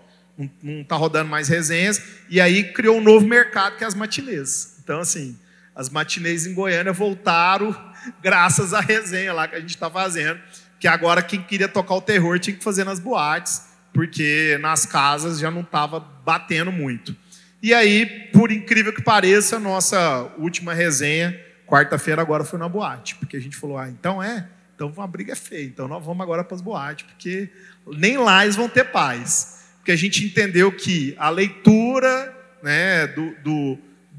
não está rodando mais resenhas, e aí criou um novo mercado que é as matinês. Então, assim, as matinês em Goiânia voltaram [LAUGHS] graças à resenha lá que a gente está fazendo, que agora quem queria tocar o terror tinha que fazer nas boates, porque nas casas já não estava batendo muito. E aí, por incrível que pareça, a nossa última resenha, quarta-feira, agora foi na boate, porque a gente falou, ah, então é, então a briga é feia, então nós vamos agora para as boates, porque nem lá eles vão ter paz. Porque a gente entendeu que a leitura né, do, do,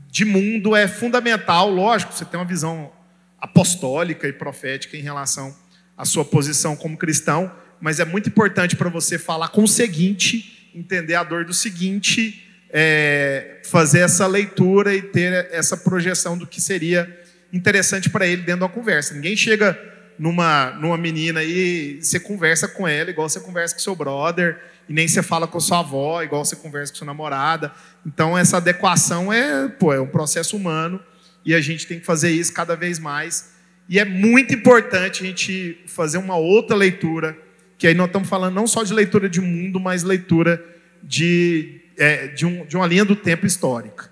de mundo é fundamental. Lógico, você tem uma visão apostólica e profética em relação à sua posição como cristão, mas é muito importante para você falar com o seguinte, entender a dor do seguinte, é, fazer essa leitura e ter essa projeção do que seria interessante para ele dentro da conversa. Ninguém chega numa, numa menina e você conversa com ela igual você conversa com seu brother, e nem você fala com sua avó igual você conversa com sua namorada. Então, essa adequação é, pô, é um processo humano e a gente tem que fazer isso cada vez mais. E é muito importante a gente fazer uma outra leitura, que aí nós estamos falando não só de leitura de mundo, mas leitura de, é, de, um, de uma linha do tempo histórica.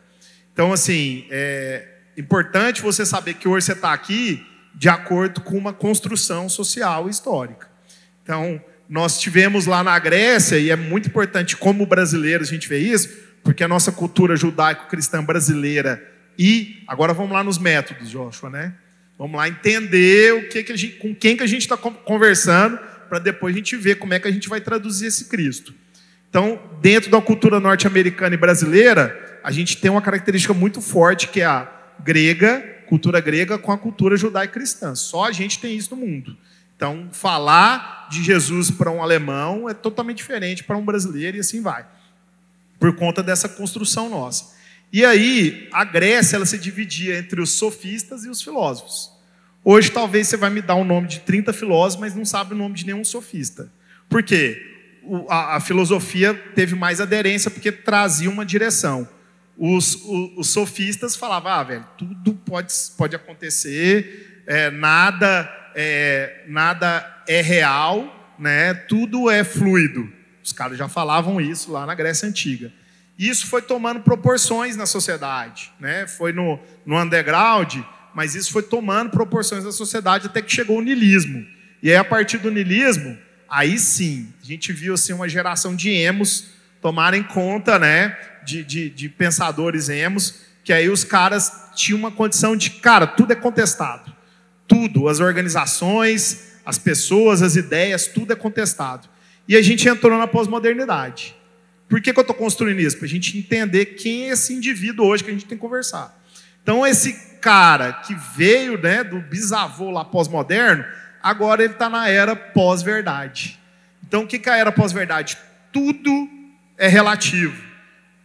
Então, assim, é importante você saber que hoje você está aqui de acordo com uma construção social histórica. Então, nós tivemos lá na Grécia, e é muito importante como brasileiros a gente vê isso, porque a nossa cultura judaico-cristã brasileira e agora vamos lá nos métodos, Joshua, né? Vamos lá entender o que, que a gente, com quem que a gente está conversando, para depois a gente ver como é que a gente vai traduzir esse Cristo. Então, dentro da cultura norte-americana e brasileira, a gente tem uma característica muito forte que é a grega, cultura grega com a cultura judaico-cristã. Só a gente tem isso no mundo. Então, falar de Jesus para um alemão é totalmente diferente para um brasileiro e assim vai. Por conta dessa construção nossa. E aí, a Grécia ela se dividia entre os sofistas e os filósofos. Hoje, talvez você vai me dar o um nome de 30 filósofos, mas não sabe o nome de nenhum sofista. Por quê? A, filosofia teve mais aderência porque trazia uma direção. Os, os, os sofistas falavam, ah, velho, tudo pode, pode acontecer, é, nada é, nada é real, né? tudo é fluido. Os caras já falavam isso lá na Grécia Antiga. Isso foi tomando proporções na sociedade, né? foi no, no underground, mas isso foi tomando proporções na sociedade até que chegou o nilismo. E aí, a partir do nilismo, aí sim, a gente viu assim, uma geração de emos tomarem conta né, de, de, de pensadores emos, que aí os caras tinham uma condição de, cara, tudo é contestado. Tudo, as organizações, as pessoas, as ideias, tudo é contestado. E a gente entrou na pós-modernidade. Por que, que eu estou construindo isso? Para a gente entender quem é esse indivíduo hoje que a gente tem que conversar. Então, esse cara que veio né, do bisavô lá pós-moderno, agora ele está na era pós-verdade. Então, o que, que é a era pós-verdade? Tudo é relativo.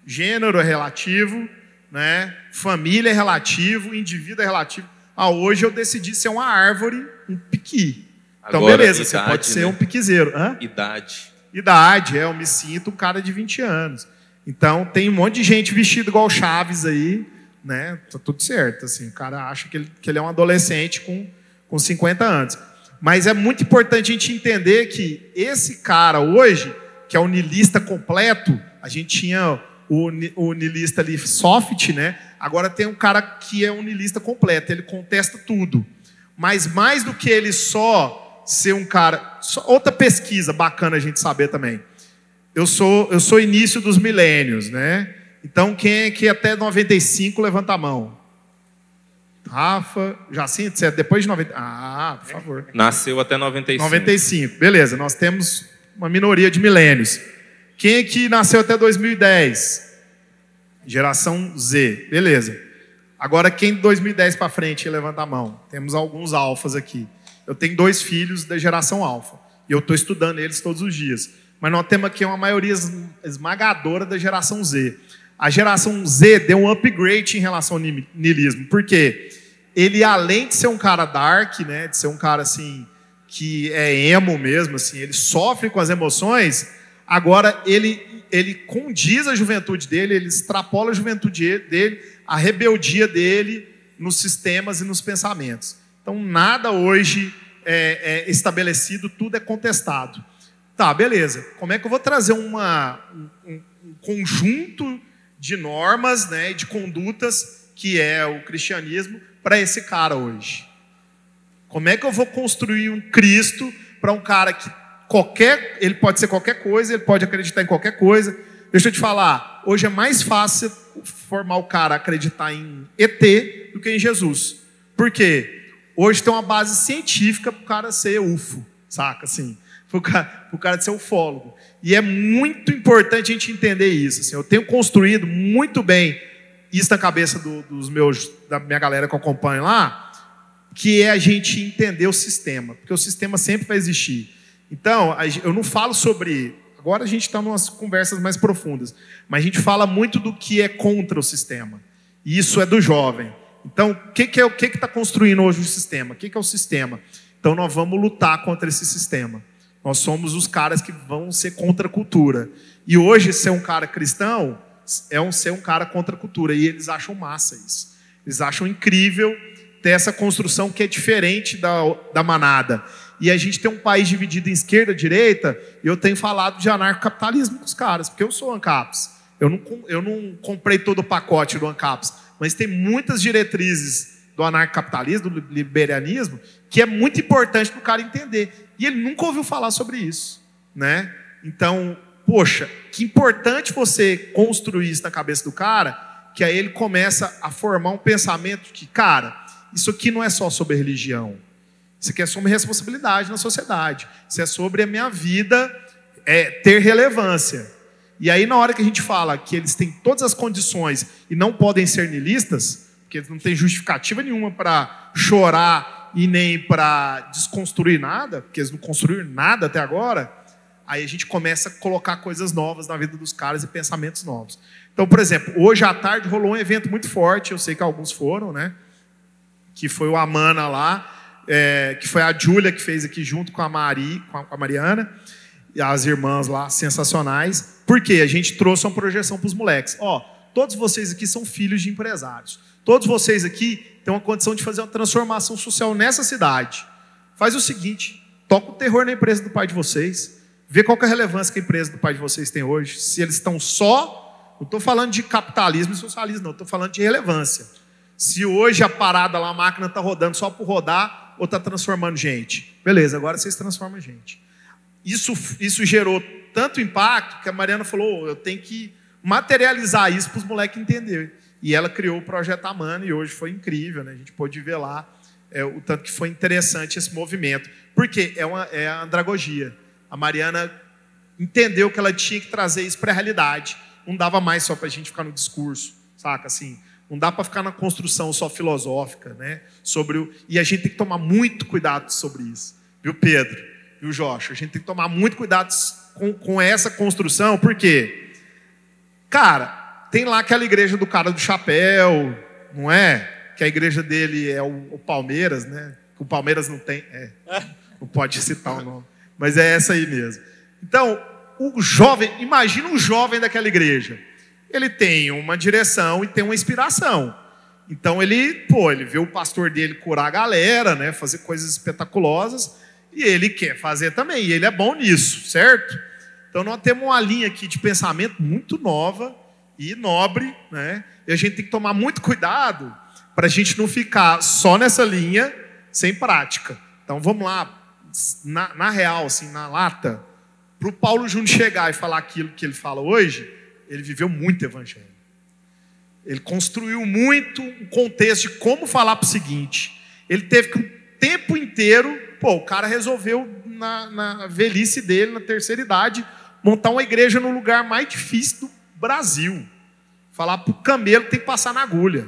Gênero é relativo, né? família é relativo, indivíduo é relativo. Ah, hoje eu decidi ser uma árvore, um piqui. Então, Agora, beleza, idade, você pode ser né? um piquizeiro. Hã? Idade. Idade, é, eu me sinto um cara de 20 anos. Então, tem um monte de gente vestido igual Chaves aí, né? Tá tudo certo, assim. O cara acha que ele, que ele é um adolescente com, com 50 anos. Mas é muito importante a gente entender que esse cara hoje, que é o nilista completo, a gente tinha o, o nilista ali soft, né? Agora tem um cara que é um nilista completo, ele contesta tudo. Mas mais do que ele só ser um cara. Só, outra pesquisa bacana a gente saber também. Eu sou, eu sou início dos milênios, né? Então, quem é que até 95 levanta a mão? Rafa, Jacinto, você é depois de 90. Ah, por favor. Nasceu até 95. 95, beleza. Nós temos uma minoria de milênios. Quem é que nasceu até 2010? Geração Z, beleza. Agora, quem de 2010 para frente levanta a mão? Temos alguns alfas aqui. Eu tenho dois filhos da geração alfa. E eu estou estudando eles todos os dias. Mas nós temos aqui uma maioria esmagadora da geração Z. A geração Z deu um upgrade em relação ao niilismo. Por quê? Ele, além de ser um cara dark, né, de ser um cara assim, que é emo mesmo, assim, ele sofre com as emoções, agora ele ele condiz a juventude dele, ele extrapola a juventude dele, a rebeldia dele nos sistemas e nos pensamentos. Então, nada hoje é, é estabelecido, tudo é contestado. Tá, beleza. Como é que eu vou trazer uma, um, um conjunto de normas, né, de condutas que é o cristianismo para esse cara hoje? Como é que eu vou construir um Cristo para um cara que qualquer, ele pode ser qualquer coisa, ele pode acreditar em qualquer coisa. Deixa eu te falar, hoje é mais fácil formar o cara acreditar em ET do que em Jesus. Por quê? Hoje tem uma base científica para o cara ser UFO, saca? Assim, para o cara, ser ufólogo. E é muito importante a gente entender isso. Assim, eu tenho construído muito bem isso na cabeça do, dos meus, da minha galera que eu acompanho lá, que é a gente entender o sistema, porque o sistema sempre vai existir. Então, eu não falo sobre. Agora a gente está em umas conversas mais profundas, mas a gente fala muito do que é contra o sistema. E isso é do jovem. Então, o que, que, é o que está construindo hoje o sistema? O que, que é o sistema? Então nós vamos lutar contra esse sistema. Nós somos os caras que vão ser contra a cultura. E hoje ser um cara cristão é um ser um cara contra a cultura e eles acham massa isso. Eles acham incrível ter essa construção que é diferente da, da manada. E a gente tem um país dividido em esquerda e direita, e eu tenho falado de anarcocapitalismo com os caras, porque eu sou ANCAPS. Eu não, eu não comprei todo o pacote do ANCAPS, mas tem muitas diretrizes do anarcocapitalismo, do liberalismo, que é muito importante para o cara entender. E ele nunca ouviu falar sobre isso. Né? Então, poxa, que importante você construir isso na cabeça do cara, que aí ele começa a formar um pensamento de que, cara, isso aqui não é só sobre religião. Isso aqui é sobre responsabilidade na sociedade. Isso é sobre a minha vida é, ter relevância. E aí, na hora que a gente fala que eles têm todas as condições e não podem ser nilistas, porque eles não têm justificativa nenhuma para chorar e nem para desconstruir nada, porque eles não construíram nada até agora, aí a gente começa a colocar coisas novas na vida dos caras e pensamentos novos. Então, por exemplo, hoje à tarde rolou um evento muito forte, eu sei que alguns foram, né? Que foi o Amana lá, é, que foi a Júlia que fez aqui junto com a Mari, com a Mariana, e as irmãs lá, sensacionais. Porque a gente trouxe uma projeção para os moleques. Ó, todos vocês aqui são filhos de empresários. Todos vocês aqui têm uma condição de fazer uma transformação social nessa cidade. Faz o seguinte: toca o terror na empresa do pai de vocês, vê qual é a relevância que a empresa do pai de vocês tem hoje. Se eles estão só não estou falando de capitalismo e socialismo, não. Estou falando de relevância. Se hoje a parada lá, a máquina está rodando só por rodar ou está transformando gente. Beleza, agora vocês transformam gente. Isso, isso gerou tanto impacto que a Mariana falou: oh, eu tenho que materializar isso para os moleques entenderem. E ela criou o projeto Amana e hoje foi incrível, né? A gente pôde ver lá é, o tanto que foi interessante esse movimento. Porque é, uma, é a andragogia. A Mariana entendeu que ela tinha que trazer isso para a realidade não dava mais só para a gente ficar no discurso, saca? Assim, não dá para ficar na construção só filosófica, né? Sobre o... E a gente tem que tomar muito cuidado sobre isso, viu, Pedro? Viu, Joshua? A gente tem que tomar muito cuidado com, com essa construção, porque, cara, tem lá aquela igreja do cara do chapéu, não é? Que a igreja dele é o, o Palmeiras, né? O Palmeiras não tem, é, [LAUGHS] não pode citar o nome, mas é essa aí mesmo. Então, o jovem, imagina um jovem daquela igreja. Ele tem uma direção e tem uma inspiração. Então ele, pô, ele vê o pastor dele curar a galera, né, fazer coisas espetaculosas, e ele quer fazer também, e ele é bom nisso, certo? Então nós temos uma linha aqui de pensamento muito nova e nobre, né? E a gente tem que tomar muito cuidado para a gente não ficar só nessa linha sem prática. Então vamos lá, na, na real, assim, na lata, para o Paulo Júnior chegar e falar aquilo que ele fala hoje, ele viveu muito evangelho. Ele construiu muito um contexto de como falar para o seguinte. Ele teve que o tempo inteiro, pô, o cara resolveu na, na velhice dele, na terceira idade, montar uma igreja no lugar mais difícil do Brasil. Falar para o camelo que tem que passar na agulha.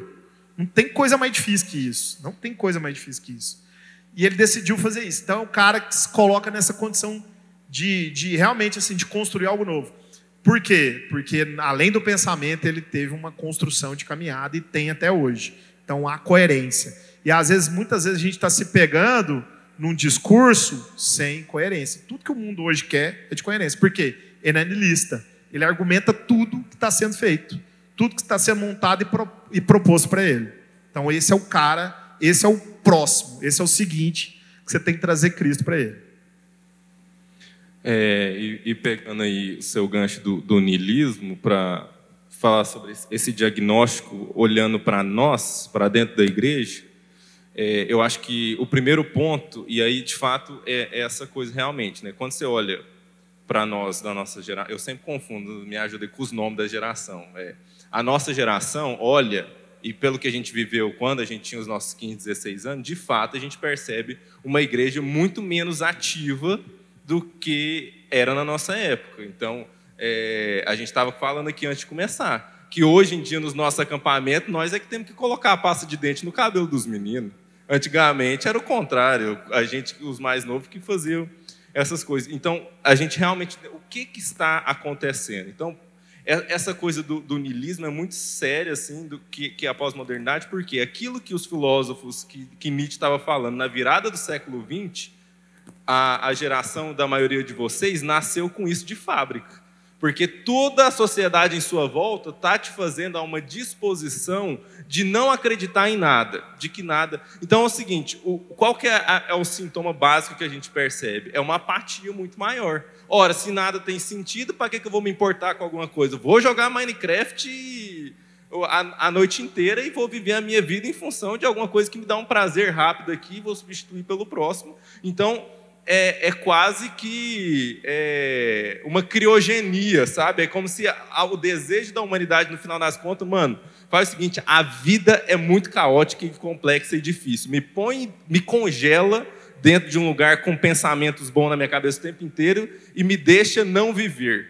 Não tem coisa mais difícil que isso. Não tem coisa mais difícil que isso. E ele decidiu fazer isso. Então é o cara que se coloca nessa condição de, de realmente assim, de construir algo novo. Por quê? Porque além do pensamento, ele teve uma construção de caminhada e tem até hoje. Então há coerência. E às vezes, muitas vezes, a gente está se pegando num discurso sem coerência. Tudo que o mundo hoje quer é de coerência. Por quê? Ele é nihilista. Ele argumenta tudo que está sendo feito, tudo que está sendo montado e, pro, e proposto para ele. Então, esse é o cara, esse é o próximo, esse é o seguinte que você tem que trazer Cristo para ele. É, e, e, pegando aí o seu gancho do, do niilismo para falar sobre esse diagnóstico, olhando para nós, para dentro da igreja, é, eu acho que o primeiro ponto, e aí de fato é, é essa coisa realmente, né? quando você olha para nós, da nossa geração, eu sempre confundo, me ajuda com os nomes da geração. É, a nossa geração olha, e pelo que a gente viveu quando a gente tinha os nossos 15, 16 anos, de fato a gente percebe uma igreja muito menos ativa do que era na nossa época. Então, é, a gente estava falando aqui antes de começar, que hoje em dia, nos nossos acampamentos, nós é que temos que colocar a pasta de dente no cabelo dos meninos. Antigamente era o contrário, a gente, os mais novos, que faziam essas coisas. Então, a gente realmente. O que, que está acontecendo? Então, É, essa coisa do, do niilismo é muito séria, assim, do que, que é a pós-modernidade, porque aquilo que os filósofos, que, que Nietzsche estava falando na virada do século XX, a, a geração da maioria de vocês nasceu com isso de fábrica. Porque toda a sociedade em sua volta está te fazendo a uma disposição de não acreditar em nada, de que nada. Então é o seguinte: o, qual que é, a, é, o sintoma básico que a gente percebe? É uma apatia muito maior. Ora, se nada tem sentido, para que, que eu vou me importar com alguma coisa? Vou jogar Minecraft a, a noite inteira e vou viver a minha vida em função de alguma coisa que me dá um prazer rápido aqui vou substituir pelo próximo. Então, é, é quase que é, uma criogenia, sabe? É como se a, o desejo da humanidade, no final das contas, mano, faz o seguinte: a vida é muito caótica e complexa e difícil. Me põe, me congela dentro de um lugar com pensamentos bons na minha cabeça o tempo inteiro e me deixa não viver.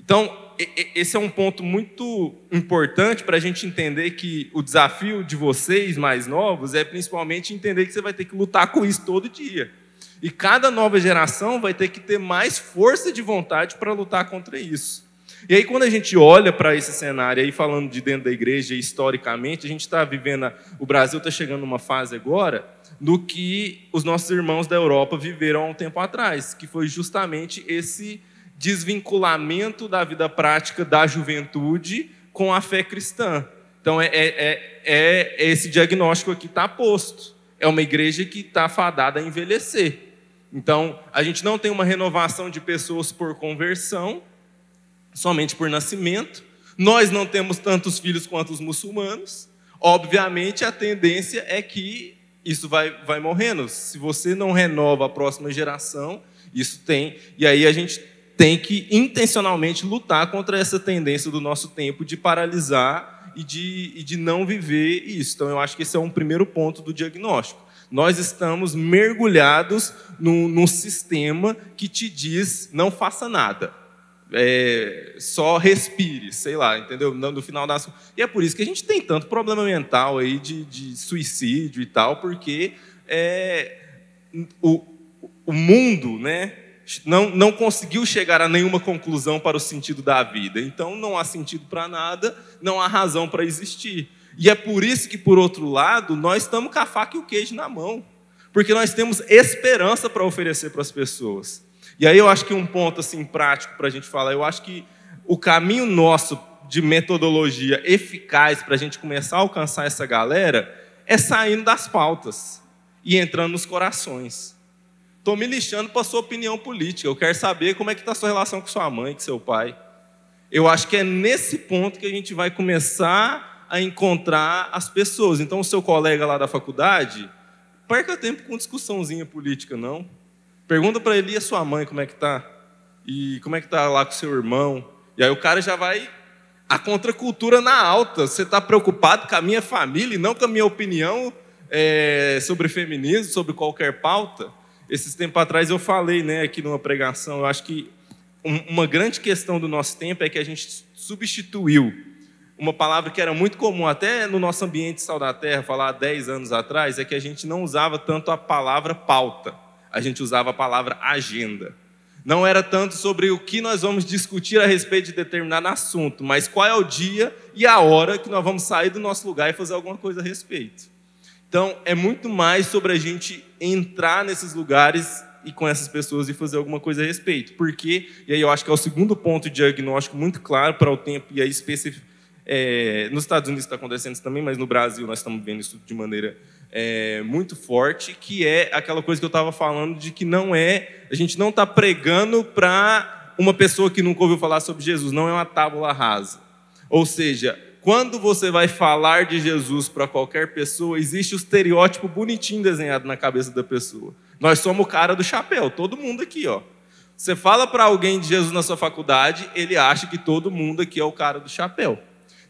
Então, esse é um ponto muito importante para a gente entender que o desafio de vocês mais novos é principalmente entender que você vai ter que lutar com isso todo dia. E cada nova geração vai ter que ter mais força de vontade para lutar contra isso. E aí, quando a gente olha para esse cenário, aí falando de dentro da igreja, historicamente, a gente está vivendo, o Brasil está chegando numa fase agora, do que os nossos irmãos da Europa viveram há um tempo atrás, que foi justamente esse desvinculamento da vida prática da juventude com a fé cristã. Então, é, é, é, é esse diagnóstico aqui está posto. É uma igreja que está fadada a envelhecer. Então, a gente não tem uma renovação de pessoas por conversão, somente por nascimento. Nós não temos tantos filhos quanto os muçulmanos. Obviamente, a tendência é que isso vai, vai morrendo. Se você não renova a próxima geração, isso tem. E aí a gente tem que intencionalmente lutar contra essa tendência do nosso tempo de paralisar e de, e de não viver isso. Então, eu acho que esse é um primeiro ponto do diagnóstico nós estamos mergulhados num, num sistema que te diz não faça nada. É, só respire, sei lá, entendeu? No final das e é por isso que a gente tem tanto problema mental aí de, de suicídio e tal, porque é, o, o mundo, né, não, não conseguiu chegar a nenhuma conclusão para o sentido da vida. Então não há sentido para nada, não há razão para existir. E é por isso que, por outro lado, nós estamos com a faca e o queijo na mão. Porque nós temos esperança para oferecer para as pessoas. E aí eu acho que um ponto assim prático para a gente falar, eu acho que o caminho nosso de metodologia eficaz para a gente começar a alcançar essa galera é saindo das pautas e entrando nos corações. Estou me lixando para sua opinião política. Eu quero saber como é que está a sua relação com sua mãe, com seu pai. Eu acho que é nesse ponto que a gente vai começar a encontrar as pessoas. Então, o seu colega lá da faculdade, perca tempo com discussãozinha política, não. Pergunta para ele e a sua mãe como é que tá. E como é que tá lá com seu irmão. E aí o cara já vai a contracultura na alta. Você está preocupado com a minha família e não com a minha opinião é, sobre feminismo, sobre qualquer pauta. Esses tempos atrás eu falei né, aqui numa pregação, eu acho que uma grande questão do nosso tempo é que a gente substituiu uma palavra que era muito comum até no nosso ambiente Sal da Terra, falar há 10 anos atrás, é que a gente não usava tanto a palavra pauta, a gente usava a palavra agenda. Não era tanto sobre o que nós vamos discutir a respeito de determinado assunto, mas qual é o dia e a hora que nós vamos sair do nosso lugar e fazer alguma coisa a respeito. Então, é muito mais sobre a gente entrar nesses lugares e com essas pessoas e fazer alguma coisa a respeito. Porque, e aí eu acho que é o segundo ponto de diagnóstico muito claro para o tempo e a especificidade é, nos Estados Unidos está acontecendo isso também, mas no Brasil nós estamos vendo isso de maneira é, muito forte, que é aquela coisa que eu estava falando de que não é, a gente não está pregando para uma pessoa que nunca ouviu falar sobre Jesus, não é uma tábula rasa. Ou seja, quando você vai falar de Jesus para qualquer pessoa, existe o estereótipo bonitinho desenhado na cabeça da pessoa. Nós somos o cara do chapéu, todo mundo aqui, ó. Você fala para alguém de Jesus na sua faculdade, ele acha que todo mundo aqui é o cara do chapéu.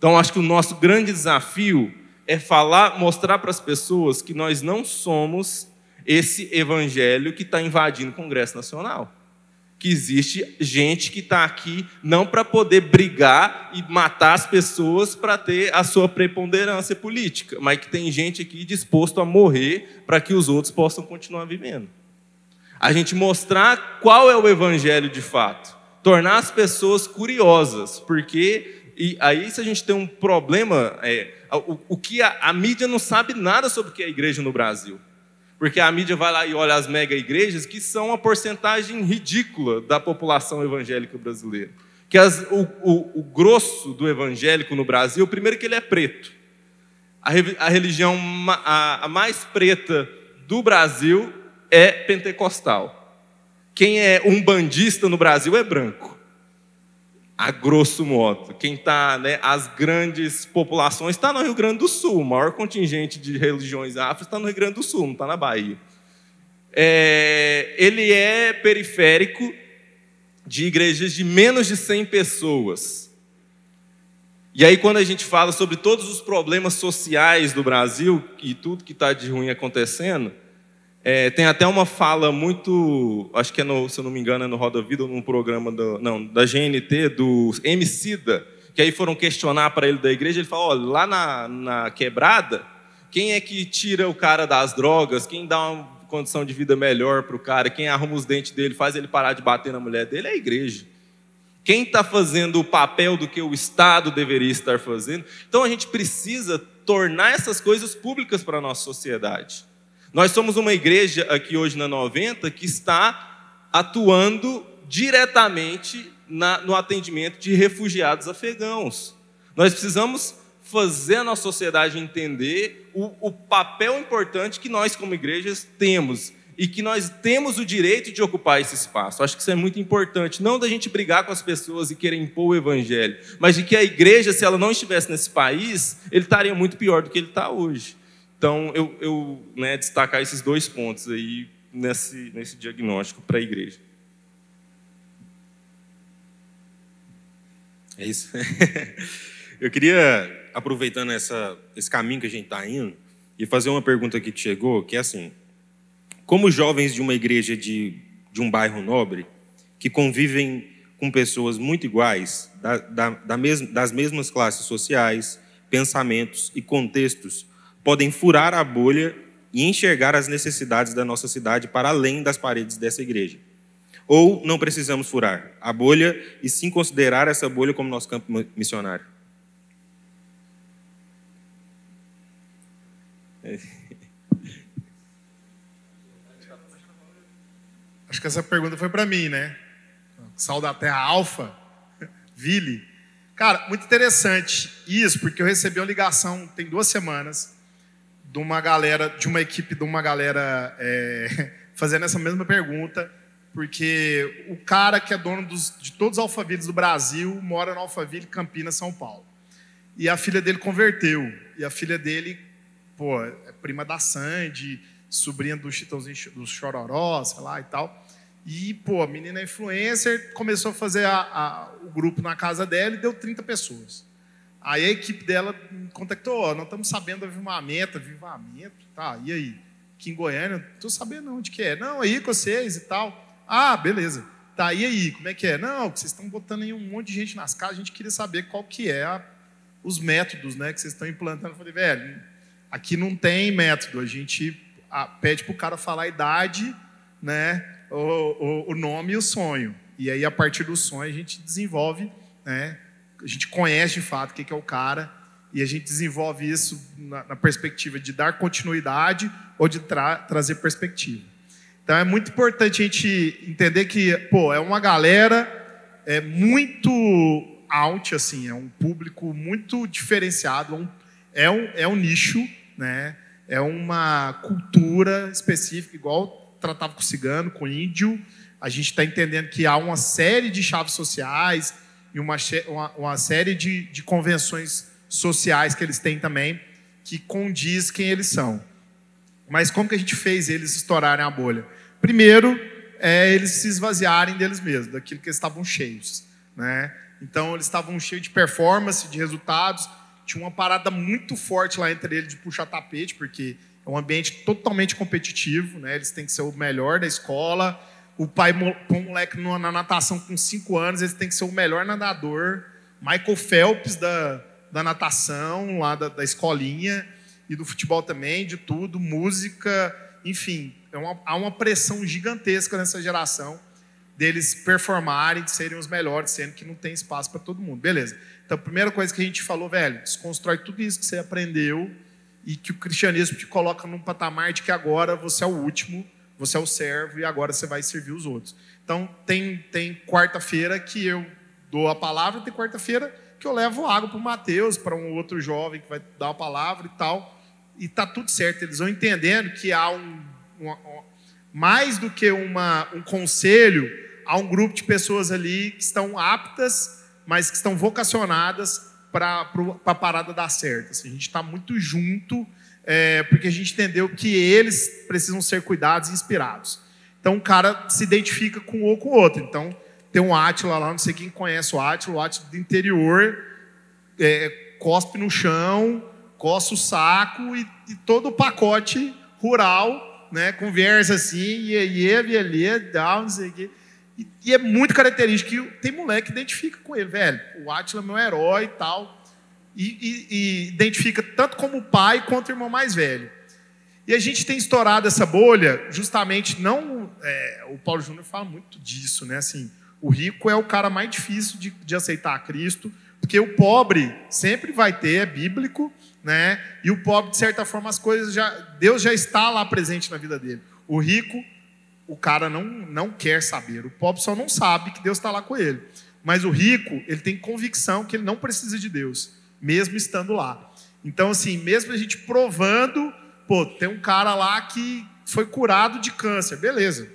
Então, acho que o nosso grande desafio é falar, mostrar para as pessoas que nós não somos esse evangelho que está invadindo o Congresso Nacional. Que existe gente que está aqui não para poder brigar e matar as pessoas para ter a sua preponderância política, mas que tem gente aqui disposto a morrer para que os outros possam continuar vivendo. A gente mostrar qual é o evangelho de fato tornar as pessoas curiosas, porque e aí se a gente tem um problema, é, o, o, que a, a mídia não sabe nada sobre o que é a igreja no Brasil. Porque a mídia vai lá e olha as mega igrejas, que são uma porcentagem ridícula da população evangélica brasileira. Que as, o, o, o, grosso do evangélico no Brasil, primeiro que ele é preto. A, a religião a, a mais preta do Brasil é pentecostal. Quem é um bandista no Brasil é branco. A grosso modo. Quem está, né, as grandes populações está no Rio Grande do Sul. O maior contingente de religiões afro está no Rio Grande do Sul, não está na Bahia. É, ele é periférico de igrejas de menos de 100 pessoas. E aí, quando a gente fala sobre todos os problemas sociais do Brasil e tudo que está de ruim acontecendo, é, tem até uma fala muito, acho que é no, se eu não me engano, é no Roda Vida, num programa do, não, da GNT, do Emicida, que aí foram questionar para ele da igreja, ele falou, olha, lá na, na quebrada, quem é que tira o cara das drogas, quem dá uma condição de vida melhor para o cara, quem arruma os dentes dele, faz ele parar de bater na mulher dele, é a igreja. Quem está fazendo o papel do que o Estado deveria estar fazendo? Então a gente precisa tornar essas coisas públicas para a nossa sociedade. Nós somos uma igreja aqui hoje na 90 que está atuando diretamente na, no atendimento de refugiados afegãos. Nós precisamos fazer a nossa sociedade entender o, o papel importante que nós, como igrejas, temos e que nós temos o direito de ocupar esse espaço. Acho que isso é muito importante. Não da gente brigar com as pessoas e querer impor o evangelho, mas de que a igreja, se ela não estivesse nesse país, ele estaria muito pior do que ele está hoje. Então, eu, eu né, destacar esses dois pontos aí nesse, nesse diagnóstico para a igreja. É isso. [LAUGHS] eu queria, aproveitando essa, esse caminho que a gente está indo, e fazer uma pergunta que chegou, que é assim: como jovens de uma igreja de, de um bairro nobre, que convivem com pessoas muito iguais, da, da, da das mesmas classes sociais, pensamentos e contextos, podem furar a bolha e enxergar as necessidades da nossa cidade para além das paredes dessa igreja. Ou não precisamos furar a bolha e sim considerar essa bolha como nosso campo missionário? Acho que essa pergunta foi para mim, né? Sal da Terra Alfa, Vili. Cara, muito interessante isso, porque eu recebi uma ligação tem duas semanas de uma galera, de uma equipe de uma galera é, [LAUGHS] fazendo essa mesma pergunta, porque o cara que é dono dos, de todos os alfavilles do Brasil mora no Alphaville, Campinas, São Paulo. E a filha dele converteu. E a filha dele, pô, é prima da Sandy, sobrinha do Chitãozinho do Chororó, sei lá e tal. E, pô, a menina é influencer começou a fazer a, a, o grupo na casa dela e deu 30 pessoas. Aí a equipe dela me contactou, ó, nós estamos sabendo do avivamento, avivamento, tá, e aí? Aqui em Goiânia, não estou sabendo onde que é. Não, aí com vocês e tal. Ah, beleza. Tá, e aí, como é que é? Não, vocês estão botando aí um monte de gente nas casas, a gente queria saber qual que é a, os métodos né, que vocês estão implantando. Eu falei, velho, aqui não tem método, a gente pede para o cara falar a idade, né, o, o, o nome e o sonho. E aí, a partir do sonho, a gente desenvolve né, a gente conhece de fato o que é o cara e a gente desenvolve isso na, na perspectiva de dar continuidade ou de tra trazer perspectiva. Então é muito importante a gente entender que, pô, é uma galera é muito out, assim, é um público muito diferenciado, é um, é um nicho, né? É uma cultura específica, igual tratava com cigano, com índio. A gente está entendendo que há uma série de chaves sociais, e uma, uma, uma série de, de convenções sociais que eles têm também, que condiz quem eles são. Mas como que a gente fez eles estourarem a bolha? Primeiro, é eles se esvaziarem deles mesmos, daquilo que eles estavam cheios. Né? Então, eles estavam cheios de performance, de resultados. Tinha uma parada muito forte lá entre eles de puxar tapete, porque é um ambiente totalmente competitivo. Né? Eles têm que ser o melhor da escola, o pai põe um moleque na natação com 5 anos, ele tem que ser o melhor nadador. Michael Phelps da, da natação, lá da, da escolinha, e do futebol também, de tudo, música, enfim. É uma, há uma pressão gigantesca nessa geração deles performarem, de serem os melhores, sendo que não tem espaço para todo mundo. Beleza. Então, a primeira coisa que a gente falou, velho, desconstrói tudo isso que você aprendeu e que o cristianismo te coloca num patamar de que agora você é o último, você é o servo e agora você vai servir os outros. Então, tem, tem quarta-feira que eu dou a palavra, tem quarta-feira que eu levo água para o Mateus, para um outro jovem que vai dar a palavra e tal. E tá tudo certo. Eles vão entendendo que há um, mais do que uma, um conselho, há um grupo de pessoas ali que estão aptas, mas que estão vocacionadas para a parada dar certo. Assim, a gente está muito junto, é, porque a gente entendeu que eles precisam ser cuidados e inspirados. Então o cara se identifica com um ou com o outro. Então tem um Átila lá, não sei quem conhece o Átila, o Átila do interior, é, cospe no chão, coça o saco e, e todo o pacote rural, né, conversa assim, iê, iê, iê, down, não sei o quê. E, e, é muito característico tem moleque que identifica com ele, velho. O Átila é meu herói e tal. E, e, e, identifica tanto como pai quanto irmão mais velho. E a gente tem estourado essa bolha, justamente não. É, o Paulo Júnior fala muito disso, né? Assim, o rico é o cara mais difícil de, de aceitar Cristo, porque o pobre sempre vai ter, é bíblico, né? E o pobre, de certa forma, as coisas já. Deus já está lá presente na vida dele. O rico, o cara não, não quer saber. O pobre só não sabe que Deus está lá com ele. Mas o rico, ele tem convicção que ele não precisa de Deus, mesmo estando lá. Então, assim, mesmo a gente provando, pô, tem um cara lá que foi curado de câncer, beleza.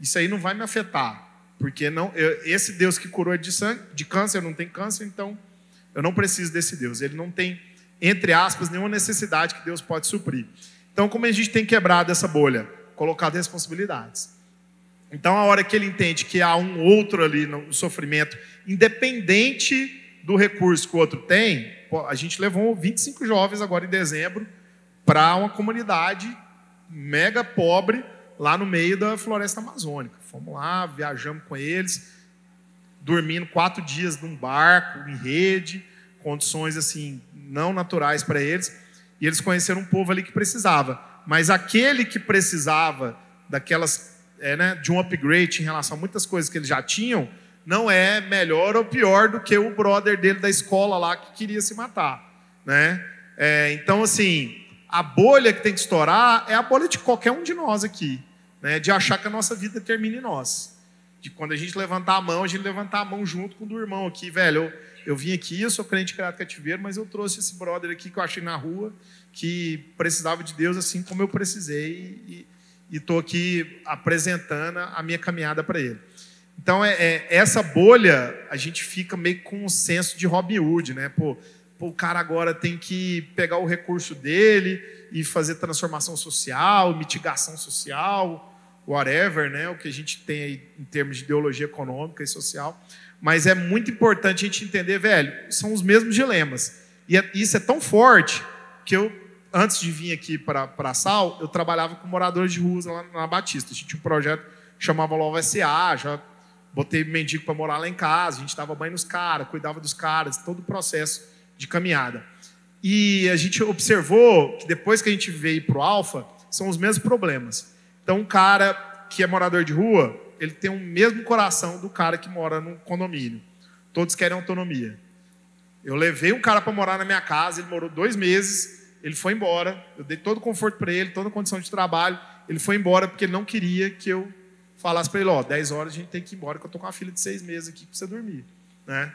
Isso aí não vai me afetar. Porque não, eu, esse Deus que curou de, sangue, de câncer não tem câncer, então eu não preciso desse Deus. Ele não tem, entre aspas, nenhuma necessidade que Deus pode suprir. Então, como a gente tem quebrado essa bolha? Colocado responsabilidades. Então, a hora que ele entende que há um outro ali no sofrimento, independente do recurso que o outro tem, a gente levou 25 jovens agora em dezembro para uma comunidade mega pobre lá no meio da floresta amazônica. Fomos lá, viajamos com eles, dormindo quatro dias num barco, em rede, condições assim não naturais para eles. E eles conheceram um povo ali que precisava. Mas aquele que precisava daquelas, é, né, de um upgrade em relação a muitas coisas que eles já tinham, não é melhor ou pior do que o brother dele da escola lá que queria se matar, né? É, então assim, a bolha que tem que estourar é a bolha de qualquer um de nós aqui né, de achar que a nossa vida termina em nós. De quando a gente levantar a mão, a gente levantar a mão junto com o do irmão aqui, velho. Eu, eu vim aqui, eu sou crente criado cativeiro, mas eu trouxe esse brother aqui que eu achei na rua, que precisava de Deus assim como eu precisei, e estou aqui apresentando a minha caminhada para ele. Então, é, é, essa bolha, a gente fica meio com um senso de Robin Hood, né? Pô, pô, o cara agora tem que pegar o recurso dele e fazer transformação social, mitigação social, whatever, né, o que a gente tem aí em termos de ideologia econômica e social. Mas é muito importante a gente entender, velho, são os mesmos dilemas. E é, isso é tão forte que eu, antes de vir aqui para a Sal, eu trabalhava com moradores de ruas lá na Batista. A gente tinha um projeto que chamava Lova SA, já botei mendigo para morar lá em casa, a gente dava banho nos caras, cuidava dos caras, todo o processo de caminhada. E a gente observou que depois que a gente veio para o Alfa, são os mesmos problemas. Então, um cara que é morador de rua, ele tem o mesmo coração do cara que mora no condomínio. Todos querem autonomia. Eu levei um cara para morar na minha casa, ele morou dois meses, ele foi embora, eu dei todo o conforto para ele, toda a condição de trabalho, ele foi embora porque ele não queria que eu falasse para ele, ó, 10 horas a gente tem que ir embora, que eu tô com uma filha de seis meses aqui para você dormir, né?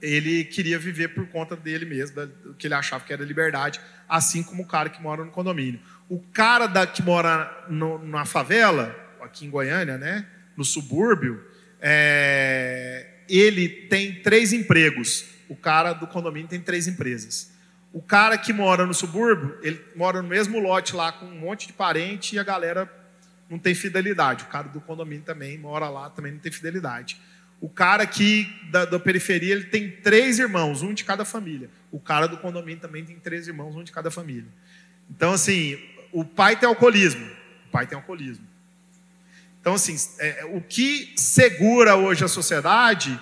Ele queria viver por conta dele mesmo, do que ele achava que era liberdade, assim como o cara que mora no condomínio. O cara da, que mora no, na favela, aqui em Goiânia, né, no subúrbio, é, ele tem três empregos. O cara do condomínio tem três empresas. O cara que mora no subúrbio, ele mora no mesmo lote lá com um monte de parente e a galera não tem fidelidade. O cara do condomínio também mora lá, também não tem fidelidade. O cara aqui da, da, periferia ele tem três irmãos, um de cada família. O cara do condomínio também tem três irmãos, um de cada família. Então, assim, o pai tem alcoolismo. O pai tem alcoolismo. Então, assim, é, o que segura hoje a sociedade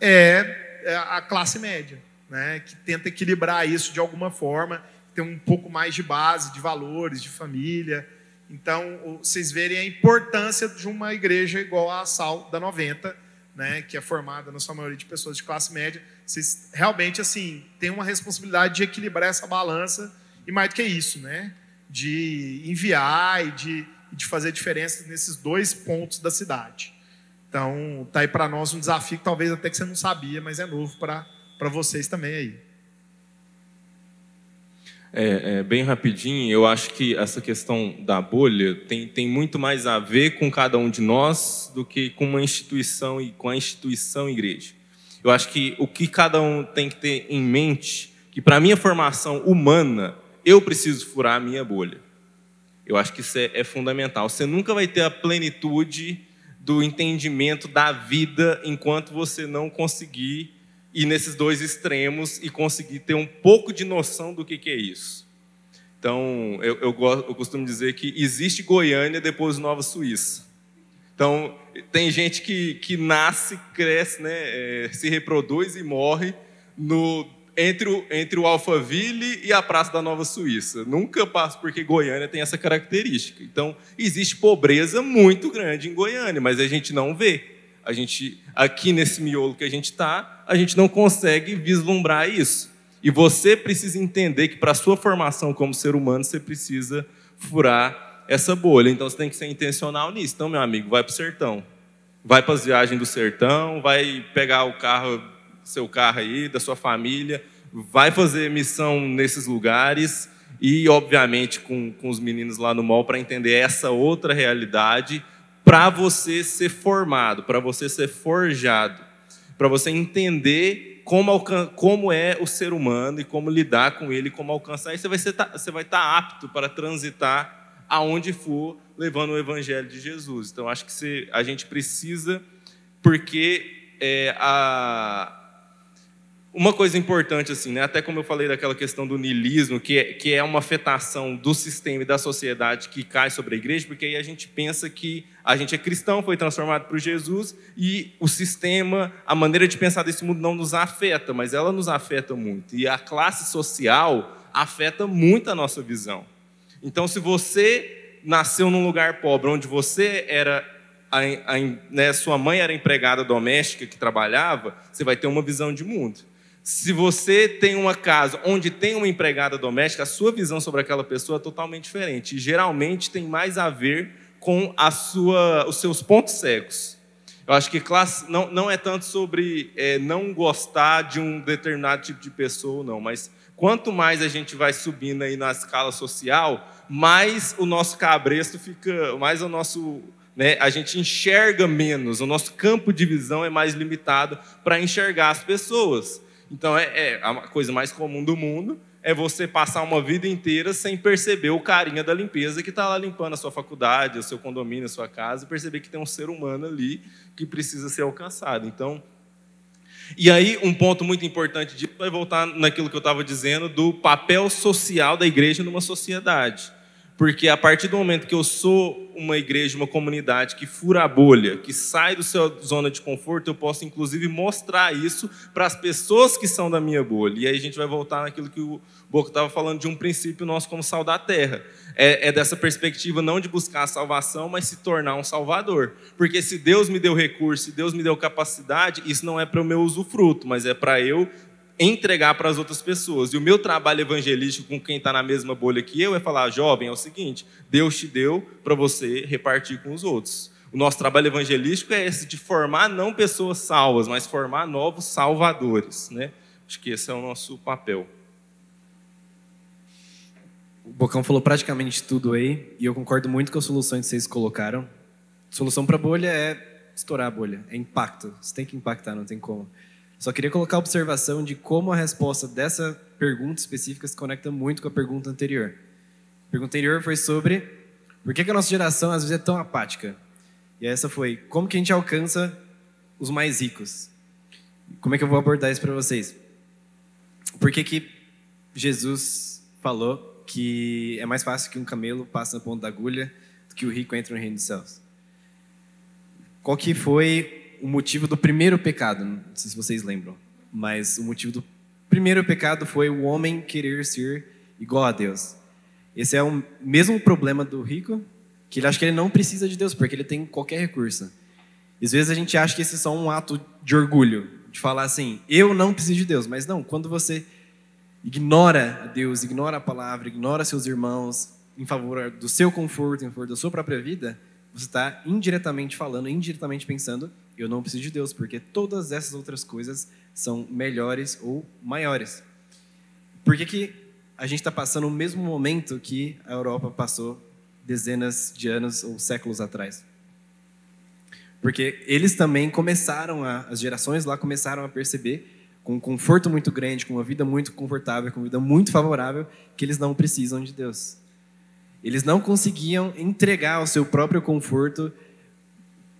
é, é a classe média, né? que tenta equilibrar isso de alguma forma, tem um pouco mais de base, de valores, de família, Então, vocês verem a importância de uma igreja igual a Sal da 90, né, que é formada na sua maioria de pessoas de classe média. Vocês realmente assim têm uma responsabilidade de equilibrar essa balança e mais do que isso, né, de enviar e de, de fazer diferença nesses dois pontos da cidade. Então, tá aí para nós um desafio que talvez até que você não sabia, mas é novo para vocês também aí. É, é, bem rapidinho, eu acho que essa questão da bolha tem, tem muito mais a ver com cada um de nós do que com uma instituição e com a instituição igreja. Eu acho que o que cada um tem que ter em mente, que para minha formação humana, eu preciso furar a minha bolha. Eu acho que isso é, é fundamental. Você nunca vai ter a plenitude do entendimento da vida enquanto você não conseguir ir nesses dois extremos e conseguir ter um pouco de noção do que, que é isso. Então, eu, eu, eu costumo dizer que existe Goiânia depois de Nova Suíça. Então, tem gente que, que nasce, cresce, né, é, se reproduz e morre no, entre, o, entre o Alphaville e a Praça da Nova Suíça. Nunca passa porque Goiânia tem essa característica. Então, existe pobreza muito grande em Goiânia, mas a gente não vê. A gente, aqui nesse miolo que a gente está, a gente não consegue vislumbrar isso. E você precisa entender que para a sua formação como ser humano, você precisa furar essa bolha. Então você tem que ser intencional nisso. Então, meu amigo, vai para o sertão. Vai para as viagens do sertão, vai pegar o carro, seu carro aí, da sua família, vai fazer missão nesses lugares e, obviamente, com, com os meninos lá no mall para entender essa outra realidade para você ser formado, para você ser forjado, para você entender como, como é o ser humano e como lidar com ele, como alcançar. E você vai, ser, você vai estar tá apto para transitar aonde for, levando o evangelho de Jesus. Então, acho que você, a gente precisa, porque é, a, uma coisa importante, assim, né? até como eu falei daquela questão do niilismo, que é, que é uma afetação do sistema e da sociedade que cai sobre a igreja, porque aí a gente pensa que a gente é cristão, foi transformado por Jesus, e o sistema, a maneira de pensar desse mundo não nos afeta, mas ela nos afeta muito. E a classe social afeta muito a nossa visão. Então, se você nasceu num lugar pobre, onde você era a, a, né, sua mãe era empregada doméstica que trabalhava, você vai ter uma visão de mundo. Se você tem uma casa onde tem uma empregada doméstica, a sua visão sobre aquela pessoa é totalmente diferente. E geralmente tem mais a ver com a sua, os seus pontos cegos. Eu acho que classe não, não é tanto sobre é, não gostar de um determinado tipo de pessoa, não, mas quanto mais a gente vai subindo aí na escala social, mais o nosso cabresto fica, mais o nosso, né, a gente enxerga menos, o nosso campo de visão é mais limitado para enxergar as pessoas. Então, é, é, a coisa mais comum do mundo é você passar uma vida inteira sem perceber o carinha da limpeza que está lá limpando a sua faculdade, o seu condomínio, a sua casa, e perceber que tem um ser humano ali que precisa ser alcançado. Então, e aí, um ponto muito importante disso vai voltar naquilo que eu estava dizendo do papel social da igreja numa sociedade. Porque a partir do momento que eu sou uma igreja, uma comunidade que fura a bolha, que sai do seu zona de conforto, eu posso inclusive mostrar isso para as pessoas que são da minha bolha. E aí a gente vai voltar naquilo que o Boco estava falando de um princípio nosso como sal da terra. É, é, dessa perspectiva não de buscar a salvação, mas se tornar um salvador. Porque se Deus me deu recurso, se Deus me deu capacidade, isso não é para o meu usufruto, mas é para eu entregar para as outras pessoas. E o meu trabalho evangelístico com quem está na mesma bolha que eu é falar, jovem, é o seguinte: Deus te deu para você repartir com os outros. O nosso trabalho evangelístico é esse de formar não pessoas salvas, mas formar novos salvadores, né? Acho que esse é o nosso papel. O Bocão falou praticamente tudo aí, e eu concordo muito com as soluções que vocês colocaram. A solução para bolha é estourar a bolha, é impacto. Você tem que impactar, não tem como. Só queria colocar a observação de como a resposta dessa pergunta específica se conecta muito com a pergunta anterior. A pergunta anterior foi sobre por que, a nossa geração às vezes é tão apática. E essa foi como que a gente alcança os mais ricos. Como é que eu vou abordar isso para vocês? Por que, que Jesus falou que é mais fácil que um camelo passe na ponta da agulha do que o rico entre no reino dos céus? Qual que foi o motivo do primeiro pecado, não sei se vocês lembram, mas o motivo do primeiro pecado foi o homem querer ser igual a Deus. Esse é o mesmo problema do rico que ele acha que ele não precisa de Deus, porque ele tem qualquer recurso. Às vezes a gente acha que esse é só um ato de orgulho, de falar assim, eu não preciso de Deus. Mas não, quando você ignora Deus, ignora a palavra, ignora seus irmãos em favor do seu conforto, em favor da sua própria vida, você está indiretamente falando, indiretamente pensando, eu não preciso de Deus, porque todas essas outras coisas são melhores ou maiores. Por que, que a gente está passando o mesmo momento que a Europa passou dezenas de anos ou séculos atrás? Porque eles também começaram, a, as gerações lá começaram a perceber, com um conforto muito grande, com uma vida muito confortável, com uma vida muito favorável, que eles não precisam de Deus. Eles não conseguiam entregar o seu próprio conforto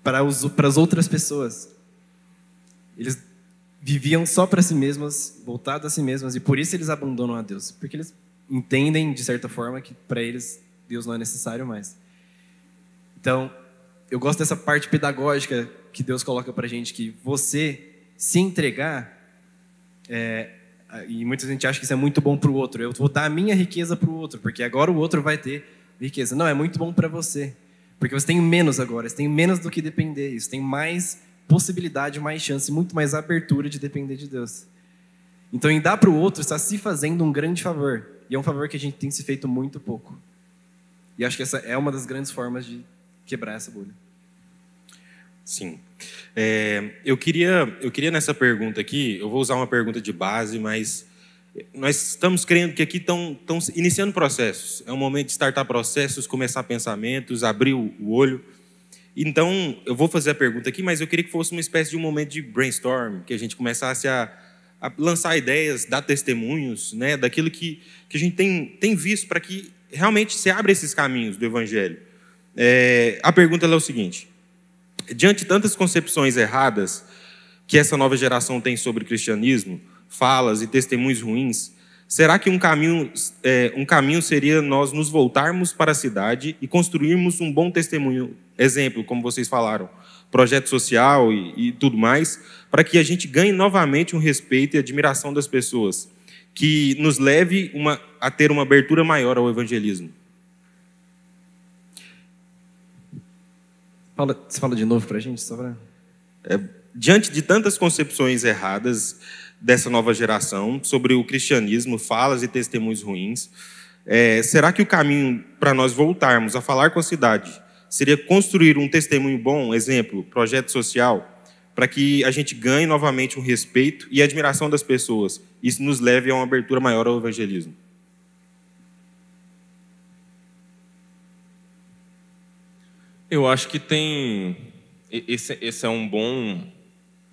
para, os, para as outras pessoas. Eles viviam só para si mesmos, voltados a si mesmos, e por isso eles abandonam a Deus. Porque eles entendem, de certa forma, que para eles Deus não é necessário mais. Então, eu gosto dessa parte pedagógica que Deus coloca para gente, que você se entregar, é, e muita gente acha que isso é muito bom para o outro. Eu vou dar a minha riqueza para o outro, porque agora o outro vai ter riqueza. Não, é muito bom para você. Porque você tem menos agora, você tem menos do que depender. Você tem mais possibilidade, mais chance, muito mais abertura de depender de Deus. Então, em dar para o outro, está se fazendo um grande favor. E é um favor que a gente tem se feito muito pouco. E acho que essa é uma das grandes formas de quebrar essa bolha. Sim. É, eu, queria, eu queria nessa pergunta aqui, eu vou usar uma pergunta de base, mas nós estamos crendo que aqui estão, estão iniciando processos. É um momento de startar processos, começar pensamentos, abrir o, olho. Então, eu vou fazer a pergunta aqui, mas eu queria que fosse uma espécie de um momento de brainstorm, que a gente começasse a, a lançar ideias, dar testemunhos né, daquilo que, que a gente tem, tem visto para que realmente se abra esses caminhos do Evangelho. É, a pergunta é o seguinte: diante de tantas concepções erradas que essa nova geração tem sobre o cristianismo, falas e testemunhos ruins, será que um caminho, é, um caminho seria nós nos voltarmos para a cidade e construirmos um bom testemunho, exemplo, como vocês falaram, projeto social e, e tudo mais, para que a gente ganhe novamente um respeito e admiração das pessoas, que nos leve uma, a ter uma abertura maior ao evangelismo? Fala, você fala de novo para a gente, só para... É, diante de tantas concepções erradas, dessa nova geração sobre o cristianismo, falas e testemunhos ruins. É, será que o caminho para nós voltarmos a falar com a cidade seria construir um testemunho bom, exemplo, projeto social, para que a gente ganhe novamente um respeito e admiração das pessoas? Isso nos leve a uma abertura maior ao evangelismo. Eu acho que tem. Esse, esse é um bom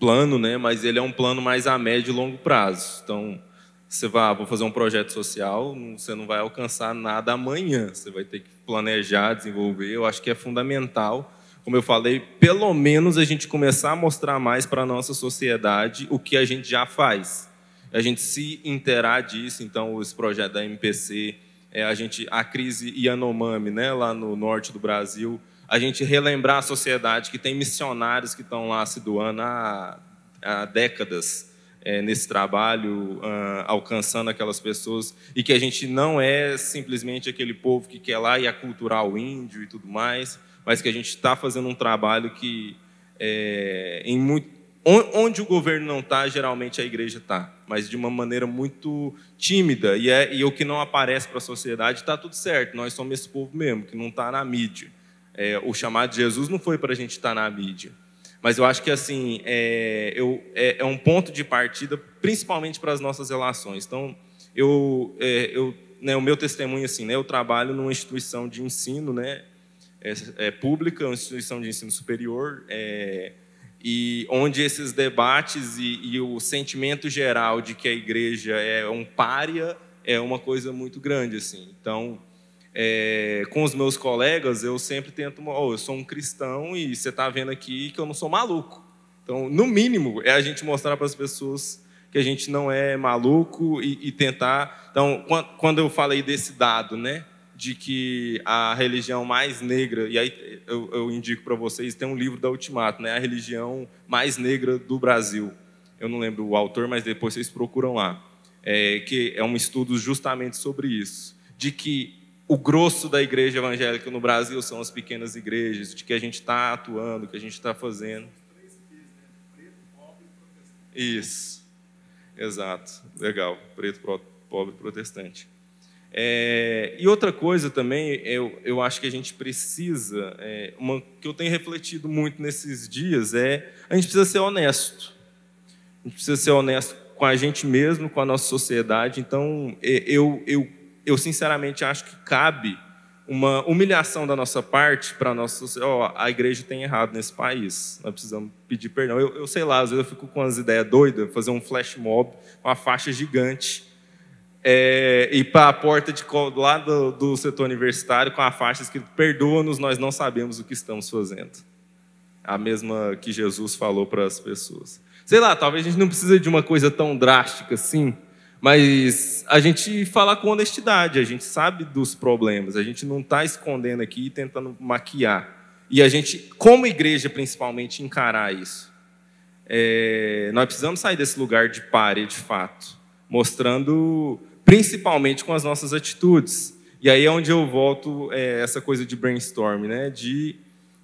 plano, né? Mas ele é um plano mais a médio e longo prazo. Então, você vai, ah, vou fazer um projeto social, você não vai alcançar nada amanhã. Você vai ter que planejar, desenvolver. Eu acho que é fundamental, como eu falei, pelo menos a gente começar a mostrar mais para a nossa sociedade o que a gente já faz. A gente se interar disso. Então, esse projeto da MPC, é a gente a crise Yanomami, né, lá no norte do Brasil a gente relembrar a sociedade que tem missionários que estão lá se doando há, há décadas é, nesse trabalho, uh, alcançando aquelas pessoas, e que a gente não é simplesmente aquele povo que quer lá e aculturar o índio e tudo mais, mas que a gente está fazendo um trabalho que, é, em muito, onde o governo não está, geralmente a igreja está, mas de uma maneira muito tímida, e, é, e o que não aparece para a sociedade está tudo certo, nós somos esse povo mesmo, que não está na mídia. É, o chamado de Jesus não foi para a gente estar na mídia. Mas eu acho que assim é, eu, é, é um ponto de partida, principalmente para as nossas relações. Então, eu, é, eu, né, o meu testemunho assim, né, eu trabalho numa instituição de ensino, né, é, é pública, uma instituição de ensino superior, é, e onde esses debates e, e, o sentimento geral de que a igreja é um pária é uma coisa muito grande assim. Então, é, com os meus colegas, eu sempre tento, oh, eu sou um cristão e você está vendo aqui que eu não sou maluco. Então, no mínimo, é a gente mostrar para as pessoas que a gente não é maluco e, e, tentar. Então, quando eu falei desse dado, né, de que a religião mais negra, e aí eu, eu indico para vocês, tem um livro da Ultimato, né, a religião mais negra do Brasil. Eu não lembro o autor, mas depois vocês procuram lá. É, que é um estudo justamente sobre isso, de que o grosso da igreja evangélica no Brasil são as pequenas igrejas, de que a gente está atuando, que a gente está fazendo. Isso, exato, legal, preto, pobre, protestante. É, e outra coisa também, eu, eu acho que a gente precisa, é, uma que eu tenho refletido muito nesses dias, é a gente precisa ser honesto. A gente precisa ser honesto com a gente mesmo, com a nossa sociedade. Então, eu, eu eu sinceramente acho que cabe uma humilhação da nossa parte para a nossa oh, a igreja tem errado nesse país, nós precisamos pedir perdão. Eu, eu sei lá, às vezes eu fico com as ideias doidas, fazer um flash mob, uma faixa gigante, é, ir para a porta de, lá do, do setor universitário com a faixa escrito perdoa-nos, nós não sabemos o que estamos fazendo. A mesma que Jesus falou para as pessoas. Sei lá, talvez a gente não precise de uma coisa tão drástica assim, mas a gente fala com honestidade, a gente sabe dos problemas, a gente não está escondendo aqui e tentando maquiar. E a gente, como igreja principalmente, encarar isso. É, nós precisamos sair desse lugar de pare, de fato, mostrando principalmente com as nossas atitudes. E aí é onde eu volto é, essa coisa de brainstorm, né? De,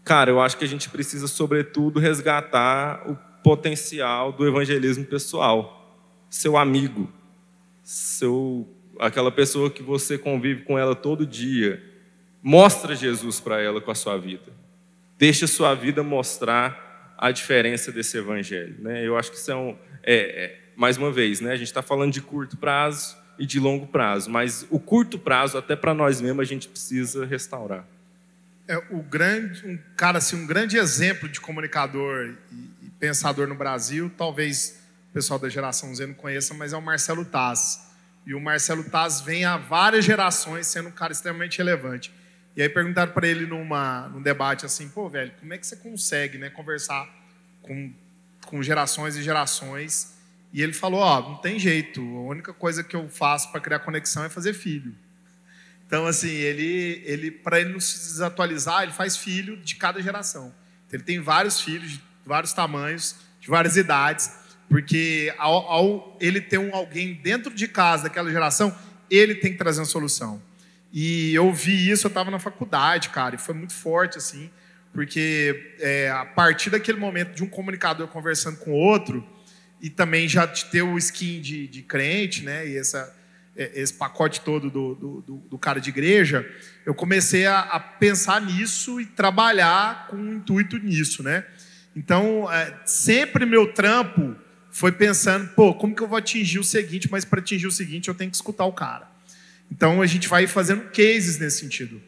cara, eu acho que a gente precisa, sobretudo, resgatar o potencial do evangelismo pessoal, seu amigo, seu, aquela pessoa que você convive com ela todo dia, mostra Jesus para ela com a sua vida. Deixa a sua vida mostrar a diferença desse evangelho. Né? Eu acho que isso é, é, é mais uma vez, né? a gente está falando de curto prazo e de longo prazo, mas o curto prazo, até para nós mesmos, a gente precisa restaurar. É, o grande, um cara assim, um grande exemplo de comunicador e, e pensador no Brasil, talvez pessoal da geração Z não conheça, mas é o Marcelo Taz. E o Marcelo Taz vem há várias gerações sendo um cara extremamente relevante. E aí perguntaram para ele numa, num debate assim, pô, velho, como é que você consegue né, conversar com, com gerações e gerações? E ele falou, ó, oh, não tem jeito, a única coisa que eu faço para criar conexão é fazer filho. Então, assim, ele, ele para ele não se desatualizar, ele faz filho de cada geração. Então, ele tem vários filhos de vários tamanhos, de várias idades. Porque ao, ao ele ter um alguém dentro de casa daquela geração, ele tem que trazer uma solução. E eu vi isso, eu estava na faculdade, cara, e foi muito forte, assim, porque é, a partir daquele momento de um comunicador conversando com outro, e também já ter o skin de, de crente, né, e essa, é, esse pacote todo do, do, do, cara de igreja, eu comecei a, a, pensar nisso e trabalhar com um intuito nisso, né. Então, é, sempre meu trampo foi pensando, pô, como que eu vou atingir o seguinte, mas para atingir o seguinte eu tenho que escutar o cara. Então a gente vai fazendo cases nesse sentido.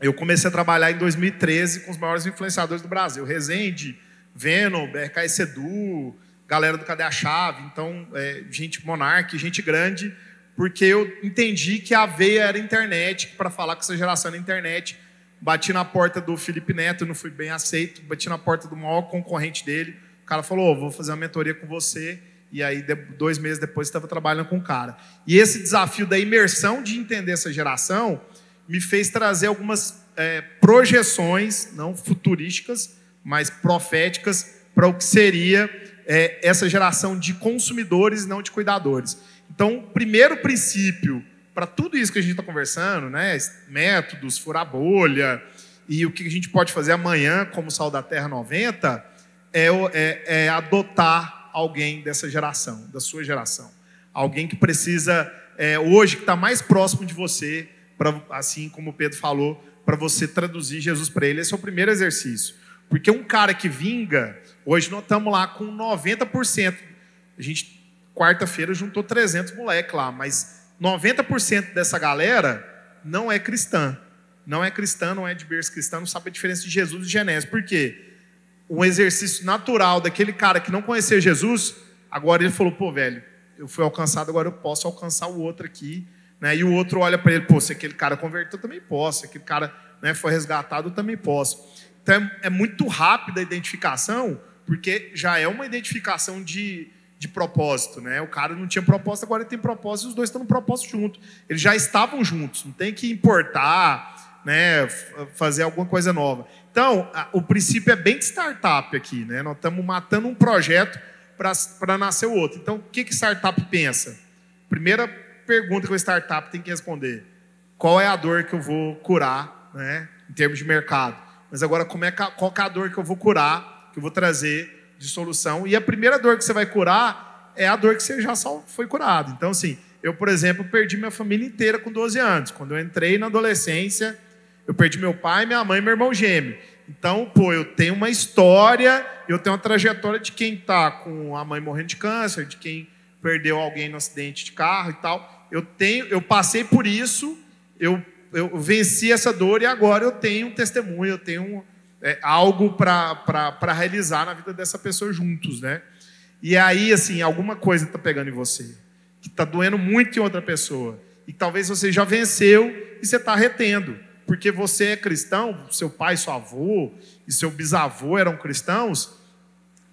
Eu comecei a trabalhar em 2013 com os maiores influenciadores do Brasil. Rezende, Venom, BRK Sedu, galera do Cadê a Chave, então é, gente monarque, gente grande, porque eu entendi que a veia era internet, para falar com essa geração na internet. Bati na porta do Felipe Neto, não fui bem aceito, bati na porta do maior concorrente dele, o cara falou: oh, vou fazer uma mentoria com você. E aí, dois meses depois, estava trabalhando com o cara. E esse desafio da imersão de entender essa geração me fez trazer algumas é, projeções, não futurísticas, mas proféticas, para o que seria é, essa geração de consumidores e não de cuidadores. Então, o primeiro princípio para tudo isso que a gente está conversando, né, métodos, furar bolha e o que a gente pode fazer amanhã como Sal da Terra 90, é, é, é adotar alguém dessa geração, da sua geração. Alguém que precisa, é, hoje, que está mais próximo de você, pra, assim como o Pedro falou, para você traduzir Jesus para ele. Esse é o primeiro exercício. Porque um cara que vinga, hoje nós estamos lá com 90%. A gente, quarta-feira, juntou 300 moleques lá, mas 90% dessa galera não é cristã. Não é cristã, não é de berço cristã, não sabe a diferença de Jesus e Genésio. Por quê? Um exercício natural daquele cara que não conhecia Jesus, agora ele falou: pô, velho, eu fui alcançado, agora eu posso alcançar o outro aqui. Né? E o outro olha para ele: pô, se aquele cara converteu, eu também posso. Se aquele cara né, foi resgatado, também posso. Então é muito rápida a identificação, porque já é uma identificação de, de propósito. Né? O cara não tinha propósito, agora ele tem propósito, e os dois estão no propósito junto. Eles já estavam juntos, não tem que importar, né, fazer alguma coisa nova. Então, o princípio é bem de startup aqui, né? Nós estamos matando um projeto para nascer o outro. Então, o que, que startup pensa? Primeira pergunta que o startup tem que responder: qual é a dor que eu vou curar, né, em termos de mercado. Mas agora, como é, qual é a dor que eu vou curar, que eu vou trazer de solução? E a primeira dor que você vai curar é a dor que você já foi curado. Então, assim, eu, por exemplo, perdi minha família inteira com 12 anos. Quando eu entrei na adolescência, eu perdi meu pai, minha mãe e meu irmão gêmeo. Então, pô, eu tenho uma história, eu tenho uma trajetória de quem está com a mãe morrendo de câncer, de quem perdeu alguém no acidente de carro e tal. Eu tenho, eu passei por isso, eu, eu venci essa dor e agora eu tenho um testemunho, eu tenho é, algo para realizar na vida dessa pessoa juntos, né? E aí, assim, alguma coisa está pegando em você, que está doendo muito em outra pessoa, e talvez você já venceu e você está retendo porque você é cristão, seu pai, seu avô e seu bisavô eram cristãos,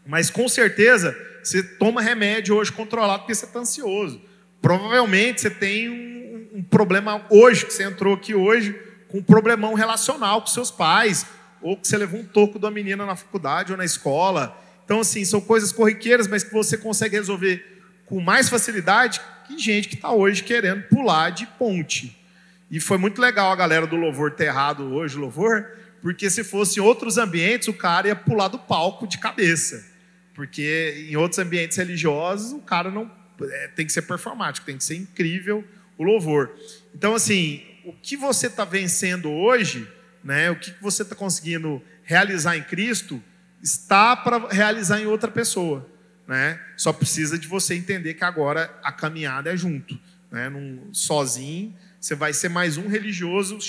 mas com certeza você toma remédio hoje controlado porque você está ansioso. Provavelmente você tem um, um, problema hoje, que você entrou aqui hoje, com um problemão relacional com seus pais, ou que você levou um toco da menina na faculdade ou na escola. Então, assim, são coisas corriqueiras, mas que você consegue resolver com mais facilidade que gente que está hoje querendo pular de ponte. E foi muito legal a galera do louvor ter errado hoje, louvor, porque se fosse em outros ambientes, o cara ia pular do palco de cabeça. Porque em outros ambientes religiosos, o cara não é, tem que ser performático, tem que ser incrível o louvor. Então, assim, o que você está vencendo hoje, né, o que você está conseguindo realizar em Cristo, está para realizar em outra pessoa. Né? Só precisa de você entender que agora a caminhada é junto. Né? Num, sozinho você vai ser mais um religioso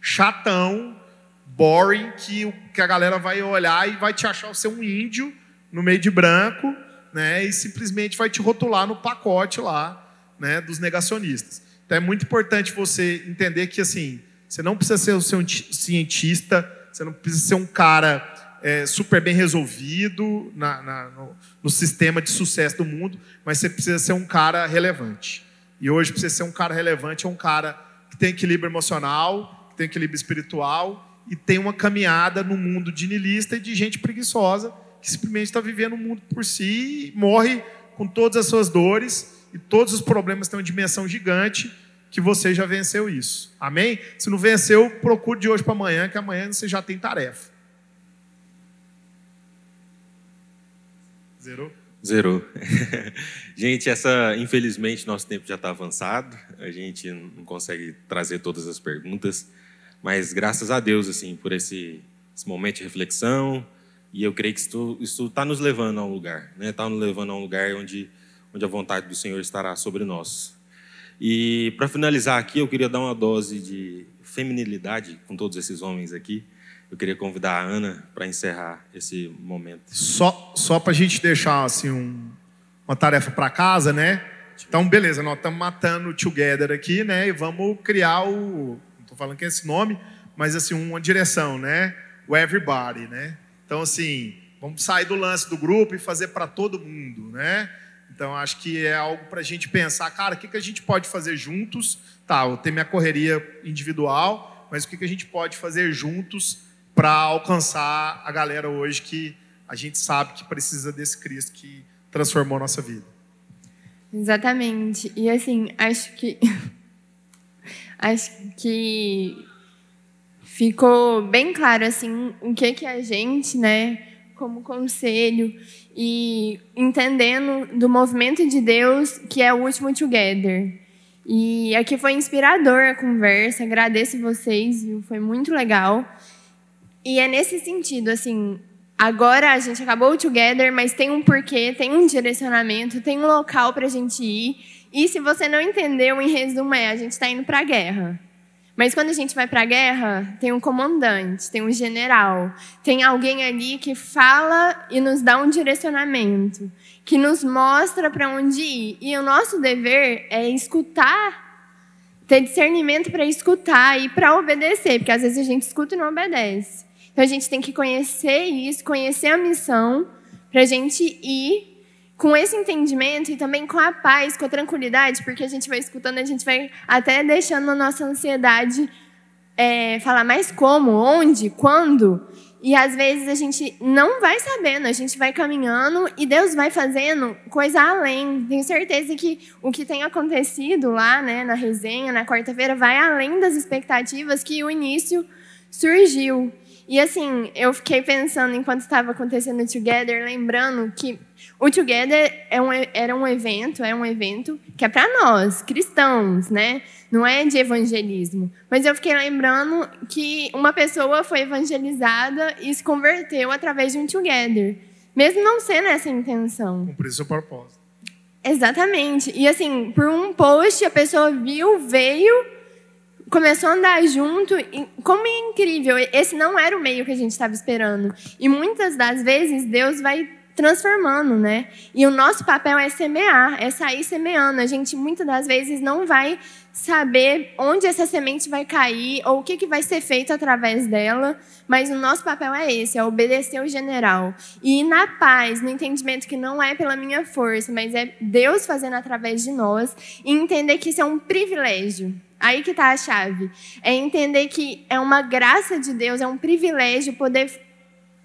chatão, boring, que, que a galera vai olhar e vai te achar ser um índio no meio de branco, né? E simplesmente vai te rotular no pacote lá, né? Dos negacionistas. Então é muito importante você entender que assim, você não precisa ser um cientista, você não precisa ser um cara é, super bem resolvido na, na, no, no sistema de sucesso do mundo, mas você precisa ser um cara relevante. E hoje, para você ser um cara relevante, é um cara que tem equilíbrio emocional, que tem equilíbrio espiritual e tem uma caminhada no mundo de nilista e de gente preguiçosa que simplesmente está vivendo o mundo por si e morre com todas as suas dores e todos os problemas têm uma dimensão gigante que você já venceu isso. Amém? Se não venceu, procure de hoje para amanhã, que amanhã você já tem tarefa. Zerou? Zerou. [LAUGHS] gente, essa, infelizmente, nosso tempo já está avançado. A gente não consegue trazer todas as perguntas, mas graças a Deus, assim, por esse, esse momento de reflexão. E eu creio que isso está nos levando a um lugar, né? Está nos levando a um lugar onde, onde a vontade do Senhor estará sobre nós. E para finalizar aqui, eu queria dar uma dose de feminilidade com todos esses homens aqui. Eu queria convidar a Ana para encerrar esse momento. Só, só para a gente deixar assim, um, uma tarefa para casa, né? Então, beleza, nós estamos matando o Together aqui, né? E vamos criar o. Não estou falando que é esse nome, mas assim, uma direção, né? O Everybody, né? Então, assim, vamos sair do lance do grupo e fazer para todo mundo, né? Então, acho que é algo para a gente pensar, cara, o que, que a gente pode fazer juntos? Tá, eu tenho minha correria individual, mas o que, que a gente pode fazer juntos para alcançar a galera hoje que a gente sabe que precisa desse Cristo que transformou a nossa vida. Exatamente. E assim, acho que [LAUGHS] acho que ficou bem claro assim o que que a gente, né, como conselho e entendendo do movimento de Deus que é o último together. E aqui foi inspirador a conversa, agradeço vocês, viu? Foi muito legal. E é nesse sentido, assim, agora a gente acabou o Together, mas tem um porquê, tem um direcionamento, tem um local para a gente ir. E se você não entendeu, em resumo é, a gente está indo para a guerra. Mas quando a gente vai para a guerra, tem um comandante, tem um general, tem alguém ali que fala e nos dá um direcionamento, que nos mostra para onde ir. E o nosso dever é escutar ter discernimento para escutar e para obedecer, porque às vezes a gente escuta e não obedece. Então a gente tem que conhecer isso, conhecer a missão, para a gente ir com esse entendimento e também com a paz, com a tranquilidade, porque a gente vai escutando, a gente vai até deixando a nossa ansiedade é, falar mais como, onde, quando. E às vezes a gente não vai sabendo, a gente vai caminhando e Deus vai fazendo coisa além. Tenho certeza que o que tem acontecido lá, né, na resenha, na quarta-feira, vai além das expectativas que o início surgiu. E assim, eu fiquei pensando enquanto estava acontecendo o Together, lembrando que o Together é um, era um evento, é um evento que é para nós, cristãos, né? Não é de evangelismo. Mas eu fiquei lembrando que uma pessoa foi evangelizada e se converteu através de um Together, mesmo não sendo essa a intenção. Cumprir seu propósito. Exatamente. E assim, por um post, a pessoa viu, veio começou a andar junto. Como é incrível! Esse não era o meio que a gente estava esperando. E muitas das vezes Deus vai transformando, né? E o nosso papel é semear, é sair semeando. A gente muitas das vezes não vai saber onde essa semente vai cair ou o que, que vai ser feito através dela, mas o nosso papel é esse, é obedecer o general. E ir na paz, no entendimento que não é pela minha força, mas é Deus fazendo através de nós, e entender que isso é um privilégio. Aí que está a chave. É entender que é uma graça de Deus, é um privilégio poder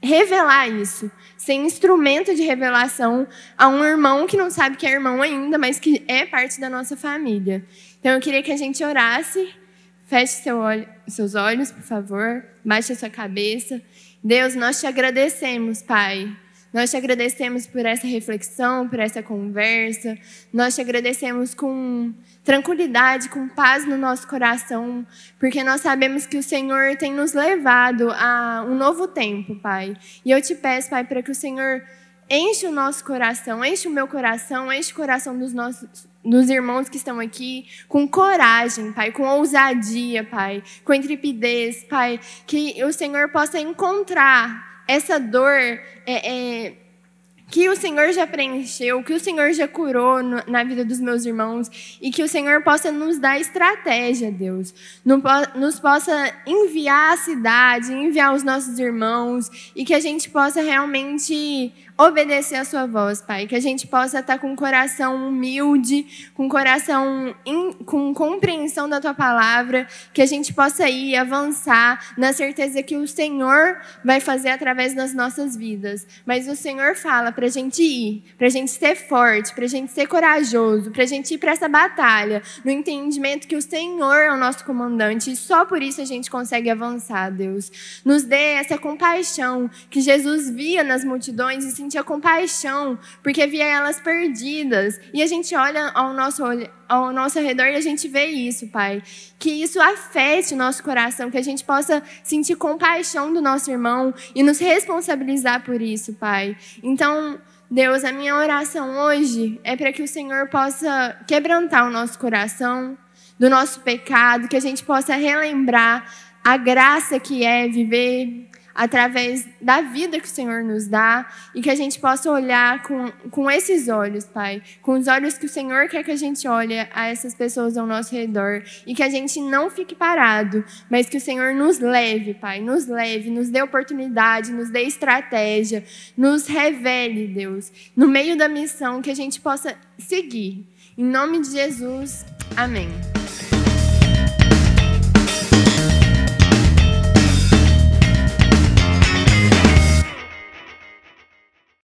revelar isso, ser instrumento de revelação a um irmão que não sabe que é irmão ainda, mas que é parte da nossa família. Então eu queria que a gente orasse. Feche seu olho, seus olhos, por favor. Baixe a sua cabeça. Deus, nós te agradecemos, Pai nós te agradecemos por essa reflexão, por essa conversa. Nós te agradecemos com tranquilidade, com paz no nosso coração, porque nós sabemos que o Senhor tem nos levado a um novo tempo, Pai. E eu te peço, Pai, para que o Senhor enche o nosso coração, enche o meu coração, enche o coração dos nossos dos irmãos que estão aqui, com coragem, Pai, com ousadia, Pai, com intrepidez, Pai, que o Senhor possa encontrar essa dor é, é, que o Senhor já preencheu, que o Senhor já curou no, na vida dos meus irmãos e que o Senhor possa nos dar estratégia, Deus. Nos possa enviar a cidade, enviar os nossos irmãos e que a gente possa realmente obedecer a sua voz, Pai. Que a gente possa estar com um coração humilde, com um coração in, com compreensão da tua palavra, que a gente possa ir avançar na certeza que o Senhor vai fazer através das nossas vidas. Mas o Senhor fala para a gente ir, para a gente ser forte, para a gente ser corajoso, para a gente ir para essa batalha, no entendimento que o Senhor é o nosso comandante e só por isso a gente consegue avançar, Deus. Nos dê essa compaixão que Jesus via nas multidões e sentia compaixão, porque via elas perdidas. E a gente olha ao nosso, ao nosso redor e a gente vê isso, Pai. Que isso afete o nosso coração, que a gente possa sentir compaixão do nosso irmão e nos responsabilizar por isso, Pai. Então, Deus, a minha oração hoje é para que o Senhor possa quebrantar o nosso coração do nosso pecado, que a gente possa relembrar a graça que é viver através da vida que o Senhor nos dá e que a gente possa olhar com, com esses olhos, Pai, com os olhos que o Senhor quer que a gente olhe a essas pessoas ao nosso redor e que a gente não fique parado, mas que o Senhor nos leve, Pai, nos leve, nos dê oportunidade, nos dê estratégia, nos revele, Deus, no meio da missão que a gente possa seguir. Em nome de Jesus, amém.